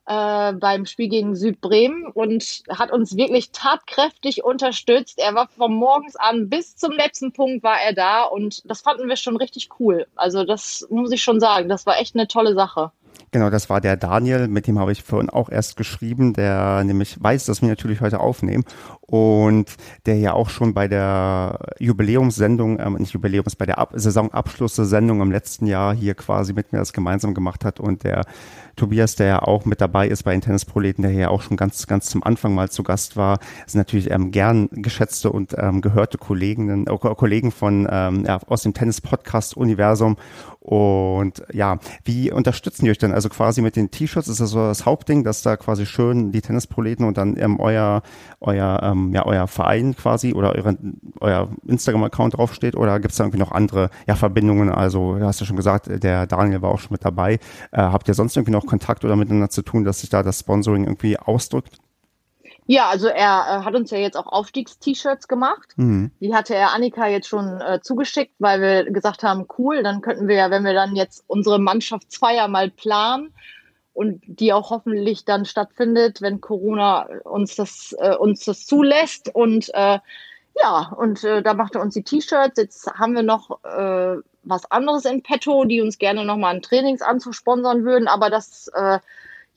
äh, beim Spiel gegen Südbremen und hat uns wirklich tatkräftig unterstützt. Er war von morgens an bis zum letzten Punkt war er da und das fanden wir schon richtig cool. Also das muss ich schon sagen, das war echt eine tolle Sache. Genau, das war der Daniel, mit dem habe ich vorhin auch erst geschrieben, der nämlich weiß, dass wir natürlich heute aufnehmen und der ja auch schon bei der Jubiläumssendung, ähm, nicht Jubiläums, bei der Ab Saisonabschlusssendung im letzten Jahr hier quasi mit mir das gemeinsam gemacht hat und der Tobias, der ja auch mit dabei ist bei den Tennisproleten, der ja auch schon ganz, ganz zum Anfang mal zu Gast war, sind natürlich ähm, gern geschätzte und ähm, gehörte Kollegen, äh, Kollegen von ähm, ja, aus dem Tennis-Podcast-Universum. Und ja, wie unterstützen die euch denn? Also quasi mit den T-Shirts ist das so das Hauptding, dass da quasi schön die Tennisproleten und dann ähm, euer, euer, ähm, ja, euer Verein quasi oder eure, euer Instagram-Account draufsteht oder gibt es da irgendwie noch andere ja, Verbindungen? Also, du hast ja schon gesagt, der Daniel war auch schon mit dabei. Äh, habt ihr sonst irgendwie noch Kontakt oder miteinander zu tun, dass sich da das Sponsoring irgendwie ausdrückt? Ja, also er äh, hat uns ja jetzt auch Aufstiegs-T-Shirts gemacht. Mhm. Die hatte er Annika jetzt schon äh, zugeschickt, weil wir gesagt haben, cool, dann könnten wir ja, wenn wir dann jetzt unsere Mannschaftsfeier mal planen und die auch hoffentlich dann stattfindet, wenn Corona uns das, äh, uns das zulässt und äh, Ja, und äh, da macht er uns die T-Shirts. Jetzt haben wir noch äh, was anderes in petto, die uns gerne nochmal einen Trainingsanzug sponsern würden, aber das äh,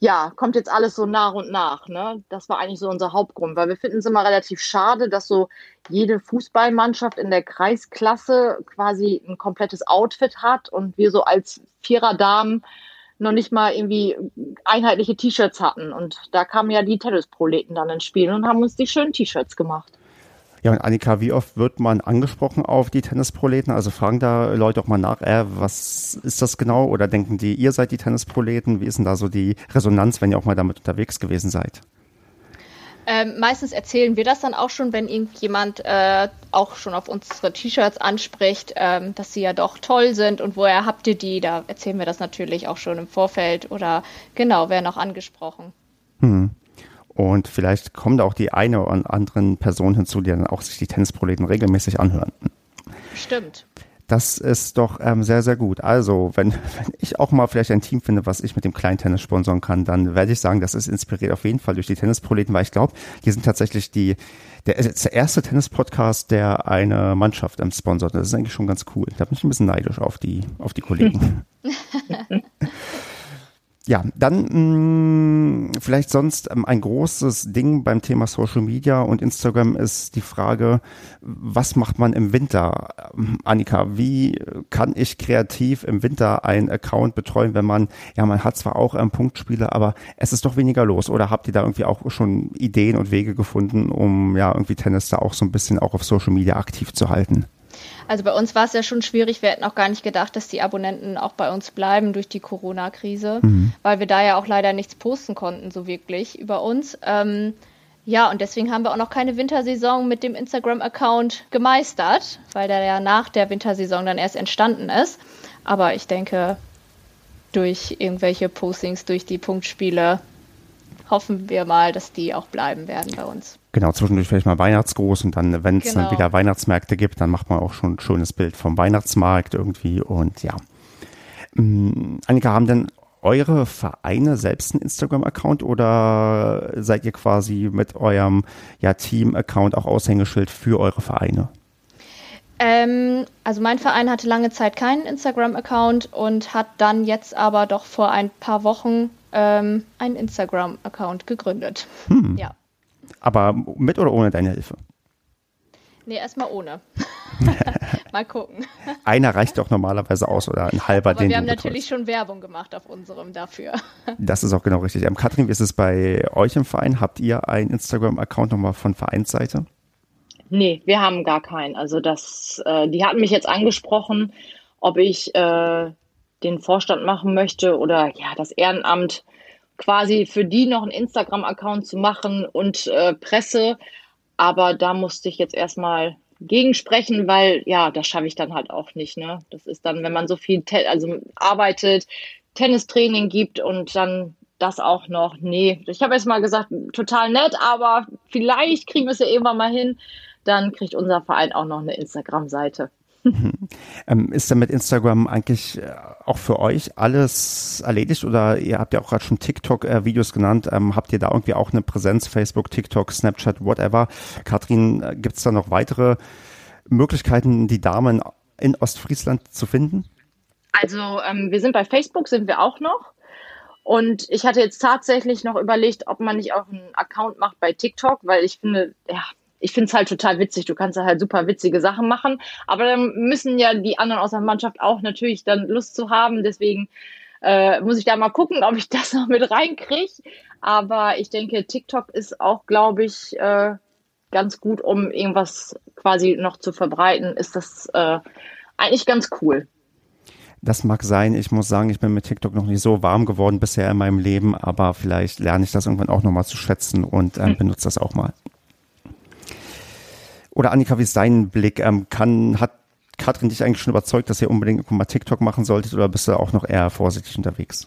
ja, kommt jetzt alles so nach und nach. Ne? Das war eigentlich so unser Hauptgrund, weil wir finden es immer relativ schade, dass so jede Fußballmannschaft in der Kreisklasse quasi ein komplettes Outfit hat und wir so als Vierer-Damen noch nicht mal irgendwie einheitliche T-Shirts hatten. Und da kamen ja die Tennisproleten dann ins Spiel und haben uns die schönen T-Shirts gemacht. Ja, und Annika, wie oft wird man angesprochen auf die Tennisproleten? Also fragen da Leute auch mal nach, äh, was ist das genau? Oder denken die, ihr seid die Tennisproleten? Wie ist denn da so die Resonanz, wenn ihr auch mal damit unterwegs gewesen seid? Ähm, meistens erzählen wir das dann auch schon, wenn irgendjemand äh, auch schon auf unsere T-Shirts anspricht, ähm, dass sie ja doch toll sind und woher habt ihr die? Da erzählen wir das natürlich auch schon im Vorfeld oder genau, werden auch angesprochen. Hm. Und vielleicht kommen da auch die eine oder anderen Personen hinzu, die dann auch sich die Tennisproleten regelmäßig anhören. Stimmt. Das ist doch ähm, sehr, sehr gut. Also, wenn, wenn ich auch mal vielleicht ein Team finde, was ich mit dem kleinen Tennis sponsern kann, dann werde ich sagen, das ist inspiriert auf jeden Fall durch die Tennisproleten, weil ich glaube, die sind tatsächlich die, der, der erste Tennis-Podcast, der eine Mannschaft ähm, sponsert. Das ist eigentlich schon ganz cool. Da bin ich ein bisschen neidisch auf die, auf die Kollegen. Ja, dann mh, mm, vielleicht sonst ähm, ein großes Ding beim Thema Social Media und Instagram ist die Frage, was macht man im Winter? Ähm, Annika, wie kann ich kreativ im Winter einen Account betreuen, wenn man, ja, man hat zwar auch ähm, Punktspiele, aber es ist doch weniger los. Oder habt ihr da irgendwie auch schon Ideen und Wege gefunden, um ja irgendwie Tennis da auch so ein bisschen auch auf Social Media aktiv zu halten? Also bei uns war es ja schon schwierig. Wir hätten auch gar nicht gedacht, dass die Abonnenten auch bei uns bleiben durch die Corona-Krise, mhm. weil wir da ja auch leider nichts posten konnten, so wirklich über uns. Ähm, ja, und deswegen haben wir auch noch keine Wintersaison mit dem Instagram-Account gemeistert, weil der ja nach der Wintersaison dann erst entstanden ist. Aber ich denke, durch irgendwelche Postings, durch die Punktspiele, hoffen wir mal, dass die auch bleiben werden bei uns. Genau, zwischendurch vielleicht mal Weihnachtsgruß und dann, wenn es genau. dann wieder Weihnachtsmärkte gibt, dann macht man auch schon ein schönes Bild vom Weihnachtsmarkt irgendwie und ja. Ähm, Annika, haben denn eure Vereine selbst einen Instagram-Account oder seid ihr quasi mit eurem ja, Team-Account auch Aushängeschild für eure Vereine? Ähm, also mein Verein hatte lange Zeit keinen Instagram-Account und hat dann jetzt aber doch vor ein paar Wochen ähm, einen Instagram-Account gegründet. Hm. Ja. Aber mit oder ohne deine Hilfe? Nee, erstmal ohne. Mal gucken. Einer reicht doch normalerweise aus oder ein halber, Aber den wir haben natürlich schon Werbung gemacht auf unserem dafür. Das ist auch genau richtig. Ähm, Katrin, wie ist es bei euch im Verein? Habt ihr einen Instagram-Account nochmal von Vereinsseite? Nee, wir haben gar keinen. Also das, äh, die hatten mich jetzt angesprochen, ob ich äh, den Vorstand machen möchte oder ja, das Ehrenamt quasi für die noch einen Instagram-Account zu machen und äh, Presse. Aber da musste ich jetzt erstmal gegensprechen, weil ja, das schaffe ich dann halt auch nicht. Ne? Das ist dann, wenn man so viel also arbeitet, Tennistraining gibt und dann das auch noch. Nee, ich habe erst mal gesagt, total nett, aber vielleicht kriegen wir es ja irgendwann mal hin. Dann kriegt unser Verein auch noch eine Instagram-Seite. Ähm, ist denn mit Instagram eigentlich äh, auch für euch alles erledigt oder ihr habt ja auch gerade schon TikTok-Videos genannt, ähm, habt ihr da irgendwie auch eine Präsenz, Facebook, TikTok, Snapchat, whatever? Katrin, äh, gibt es da noch weitere Möglichkeiten, die Damen in Ostfriesland zu finden? Also ähm, wir sind bei Facebook, sind wir auch noch. Und ich hatte jetzt tatsächlich noch überlegt, ob man nicht auch einen Account macht bei TikTok, weil ich finde, ja, ich finde es halt total witzig. Du kannst da halt super witzige Sachen machen. Aber dann müssen ja die anderen aus der Mannschaft auch natürlich dann Lust zu haben. Deswegen äh, muss ich da mal gucken, ob ich das noch mit reinkriege. Aber ich denke, TikTok ist auch, glaube ich, äh, ganz gut, um irgendwas quasi noch zu verbreiten. Ist das äh, eigentlich ganz cool. Das mag sein. Ich muss sagen, ich bin mit TikTok noch nicht so warm geworden bisher in meinem Leben, aber vielleicht lerne ich das irgendwann auch nochmal zu schätzen und äh, hm. benutze das auch mal. Oder Annika, wie ist dein Blick? Ähm, kann, hat Katrin dich eigentlich schon überzeugt, dass ihr unbedingt mal TikTok machen solltet oder bist du auch noch eher vorsichtig unterwegs?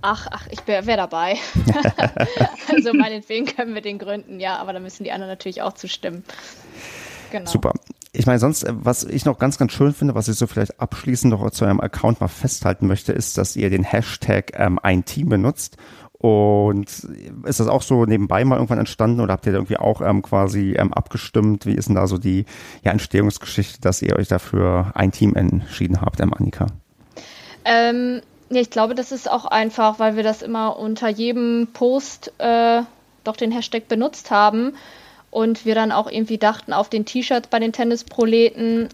Ach, ach, ich wäre wär dabei. also meinetwegen können wir den gründen, ja, aber da müssen die anderen natürlich auch zustimmen. Genau. Super. Ich meine, sonst, äh, was ich noch ganz, ganz schön finde, was ich so vielleicht abschließend noch zu eurem Account mal festhalten möchte, ist, dass ihr den Hashtag ähm, ein Team benutzt Und ist das auch so nebenbei mal irgendwann entstanden oder habt ihr da irgendwie auch ähm, quasi ähm, abgestimmt? Wie ist denn da so die ja, Entstehungsgeschichte, dass ihr euch dafür ein Team entschieden habt, ähm, Annika? Ähm, nee, ich glaube, das ist auch einfach, weil wir das immer unter jedem Post äh, doch den Hashtag benutzt haben und wir dann auch irgendwie dachten, auf den T-Shirts bei den Tennisproleten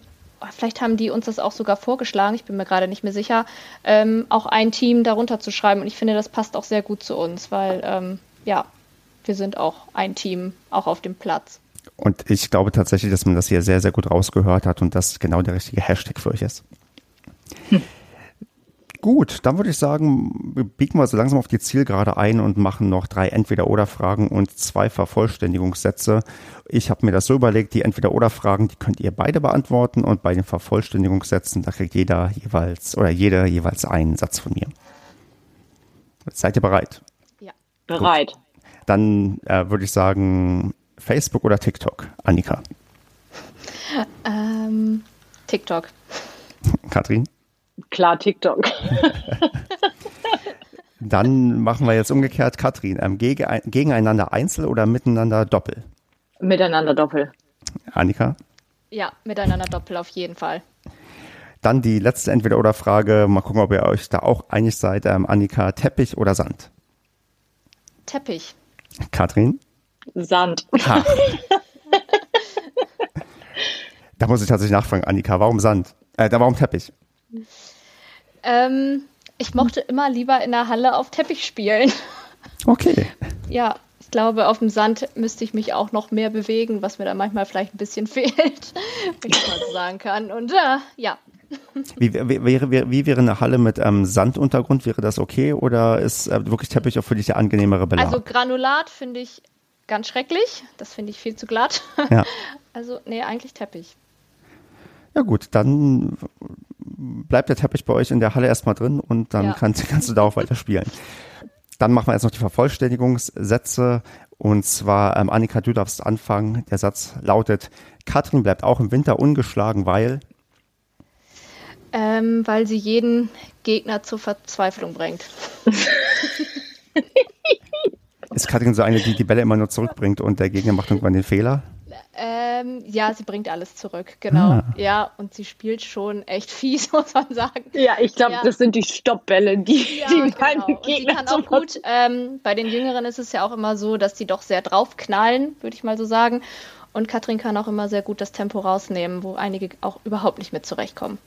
vielleicht haben die uns das auch sogar vorgeschlagen, ich bin mir gerade nicht mehr sicher, ähm, auch ein Team darunter zu schreiben. Und ich finde, das passt auch sehr gut zu uns, weil ähm, ja, wir sind auch ein Team, auch auf dem Platz. Und ich glaube tatsächlich, dass man das hier sehr, sehr gut rausgehört hat und das genau der richtige Hashtag für euch ist. Hm. Gut, dann würde ich sagen, biegen wir so langsam auf die Zielgerade ein und machen noch drei Entweder-Oder-Fragen und zwei Vervollständigungssätze. Ich habe mir das so überlegt, die Entweder-Oder-Fragen, die könnt ihr beide beantworten und bei den Vervollständigungssätzen, da kriegt jeder jeweils oder jeder jeweils einen Satz von mir. Seid ihr bereit? Ja. Bereit. Gut. Dann äh, würde ich sagen, Facebook oder TikTok? Annika. Ähm, TikTok. Katrin? Klar, TikTok. Dann machen wir jetzt umgekehrt, Katrin. Ähm, gegeneinander Einzel oder miteinander Doppel? Miteinander Doppel. Annika? Ja, miteinander Doppel auf jeden Fall. Dann die letzte Entweder-Oder-Frage. Mal gucken, ob ihr euch da auch einig seid. Ähm, Annika, Teppich oder Sand? Teppich. Katrin? Sand. da muss ich tatsächlich nachfragen, Annika. Warum Sand? Äh, warum Teppich? Ähm, ich mochte immer lieber in der Halle auf Teppich spielen. Okay. Ja, ich glaube, auf dem Sand müsste ich mich auch noch mehr bewegen, was mir da manchmal vielleicht ein bisschen fehlt, wenn ich mal so sagen kann. Und äh, ja. Wie, wie, wäre, wie wäre eine Halle mit ähm, Sanduntergrund? Wäre das okay oder ist äh, wirklich Teppich auch für dich der angenehmere Belag? Also Granulat finde ich ganz schrecklich. Das finde ich viel zu glatt. Ja. Also, nee, eigentlich Teppich. Ja gut, dann bleibt der Teppich bei euch in der Halle erstmal drin und dann ja. kannst, kannst du da auch weiter spielen. Dann machen wir jetzt noch die Vervollständigungssätze. Und zwar, ähm, Annika, du darfst anfangen. Der Satz lautet, Katrin bleibt auch im Winter ungeschlagen, weil? Ähm, weil sie jeden Gegner zur Verzweiflung bringt. Ist Katrin so eine, die die Bälle immer nur zurückbringt und der Gegner macht irgendwann den Fehler? Ähm, ja, sie bringt alles zurück, genau. Ah. Ja, und sie spielt schon echt fies, muss man sagen. Ja, ich glaube, ja. das sind die Stoppbälle, die, ja, die genau. Gegner sie kann auch gut. Ähm, bei den Jüngeren ist es ja auch immer so, dass die doch sehr draufknallen, würde ich mal so sagen. Und Katrin kann auch immer sehr gut das Tempo rausnehmen, wo einige auch überhaupt nicht mit zurechtkommen.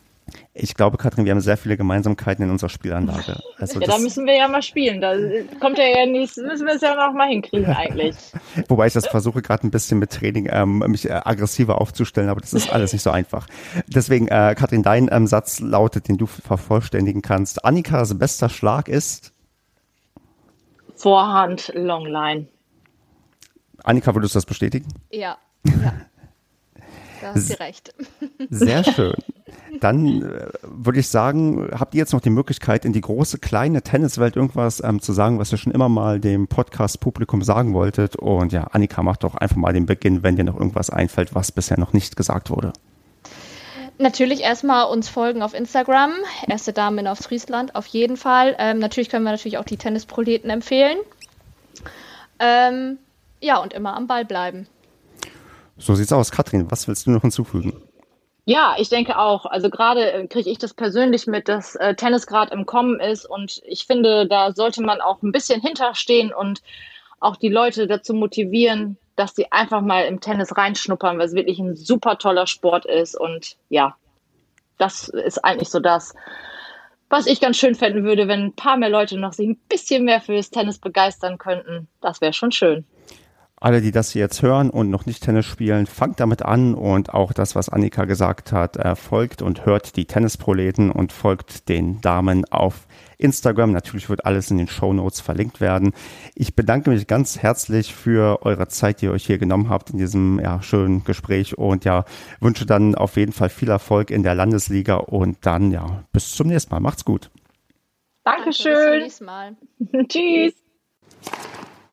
Ich glaube, Katrin, wir haben sehr viele Gemeinsamkeiten in unserer Spielanlage. Also ja, da müssen wir ja mal spielen. Da kommt ja ja nicht, müssen wir es ja noch mal hinkriegen eigentlich. Wobei ich das versuche gerade ein bisschen mit Training ähm, mich äh, aggressiver aufzustellen, aber das ist alles nicht so einfach. Deswegen, äh, Katrin, dein ähm, Satz lautet, den du vervollständigen kannst. Annikas bester Schlag ist? Vorhand Longline. Annika, würdest du das bestätigen? Ja. ja. Da hast du recht. Sehr schön. Dann äh, würde ich sagen, habt ihr jetzt noch die Möglichkeit, in die große, kleine Tenniswelt irgendwas ähm, zu sagen, was ihr schon immer mal dem Podcast-Publikum sagen wolltet. Und ja, Annika, macht doch einfach mal den Beginn, wenn dir noch irgendwas einfällt, was bisher noch nicht gesagt wurde. Natürlich erstmal uns folgen auf Instagram, erste Damen aus Friesland, auf jeden Fall. Ähm, natürlich können wir natürlich auch die Tennisproleten empfehlen. Ähm, ja, und immer am Ball bleiben. So sieht's aus. Katrin, was willst du noch hinzufügen? Ja, ich denke auch. Also gerade äh, kriege ich das persönlich mit, dass äh, Tennis gerade im Kommen ist und ich finde, da sollte man auch ein bisschen hinterstehen und auch die Leute dazu motivieren, dass sie einfach mal im Tennis reinschnuppern, weil es wirklich ein super toller Sport ist und ja, das ist eigentlich so das, was ich ganz schön fänden würde, wenn ein paar mehr Leute noch sich ein bisschen mehr für das Tennis begeistern könnten. Das wäre schon schön alle, die das hier jetzt hören und noch nicht Tennis spielen, fangt damit an und auch das, was Annika gesagt hat, äh, folgt und hört die Tennisproleten und folgt den Damen auf Instagram. Natürlich wird alles in den Show Notes verlinkt werden. Ich bedanke mich ganz herzlich für eure Zeit, die ihr euch hier genommen habt in diesem ja, schönen Gespräch und ja, wünsche dann auf jeden Fall viel Erfolg in der Landesliga und dann ja, bis zum nächsten Mal. Macht's gut. Dankeschön. Danke, bis zum nächsten Mal. Tschüss.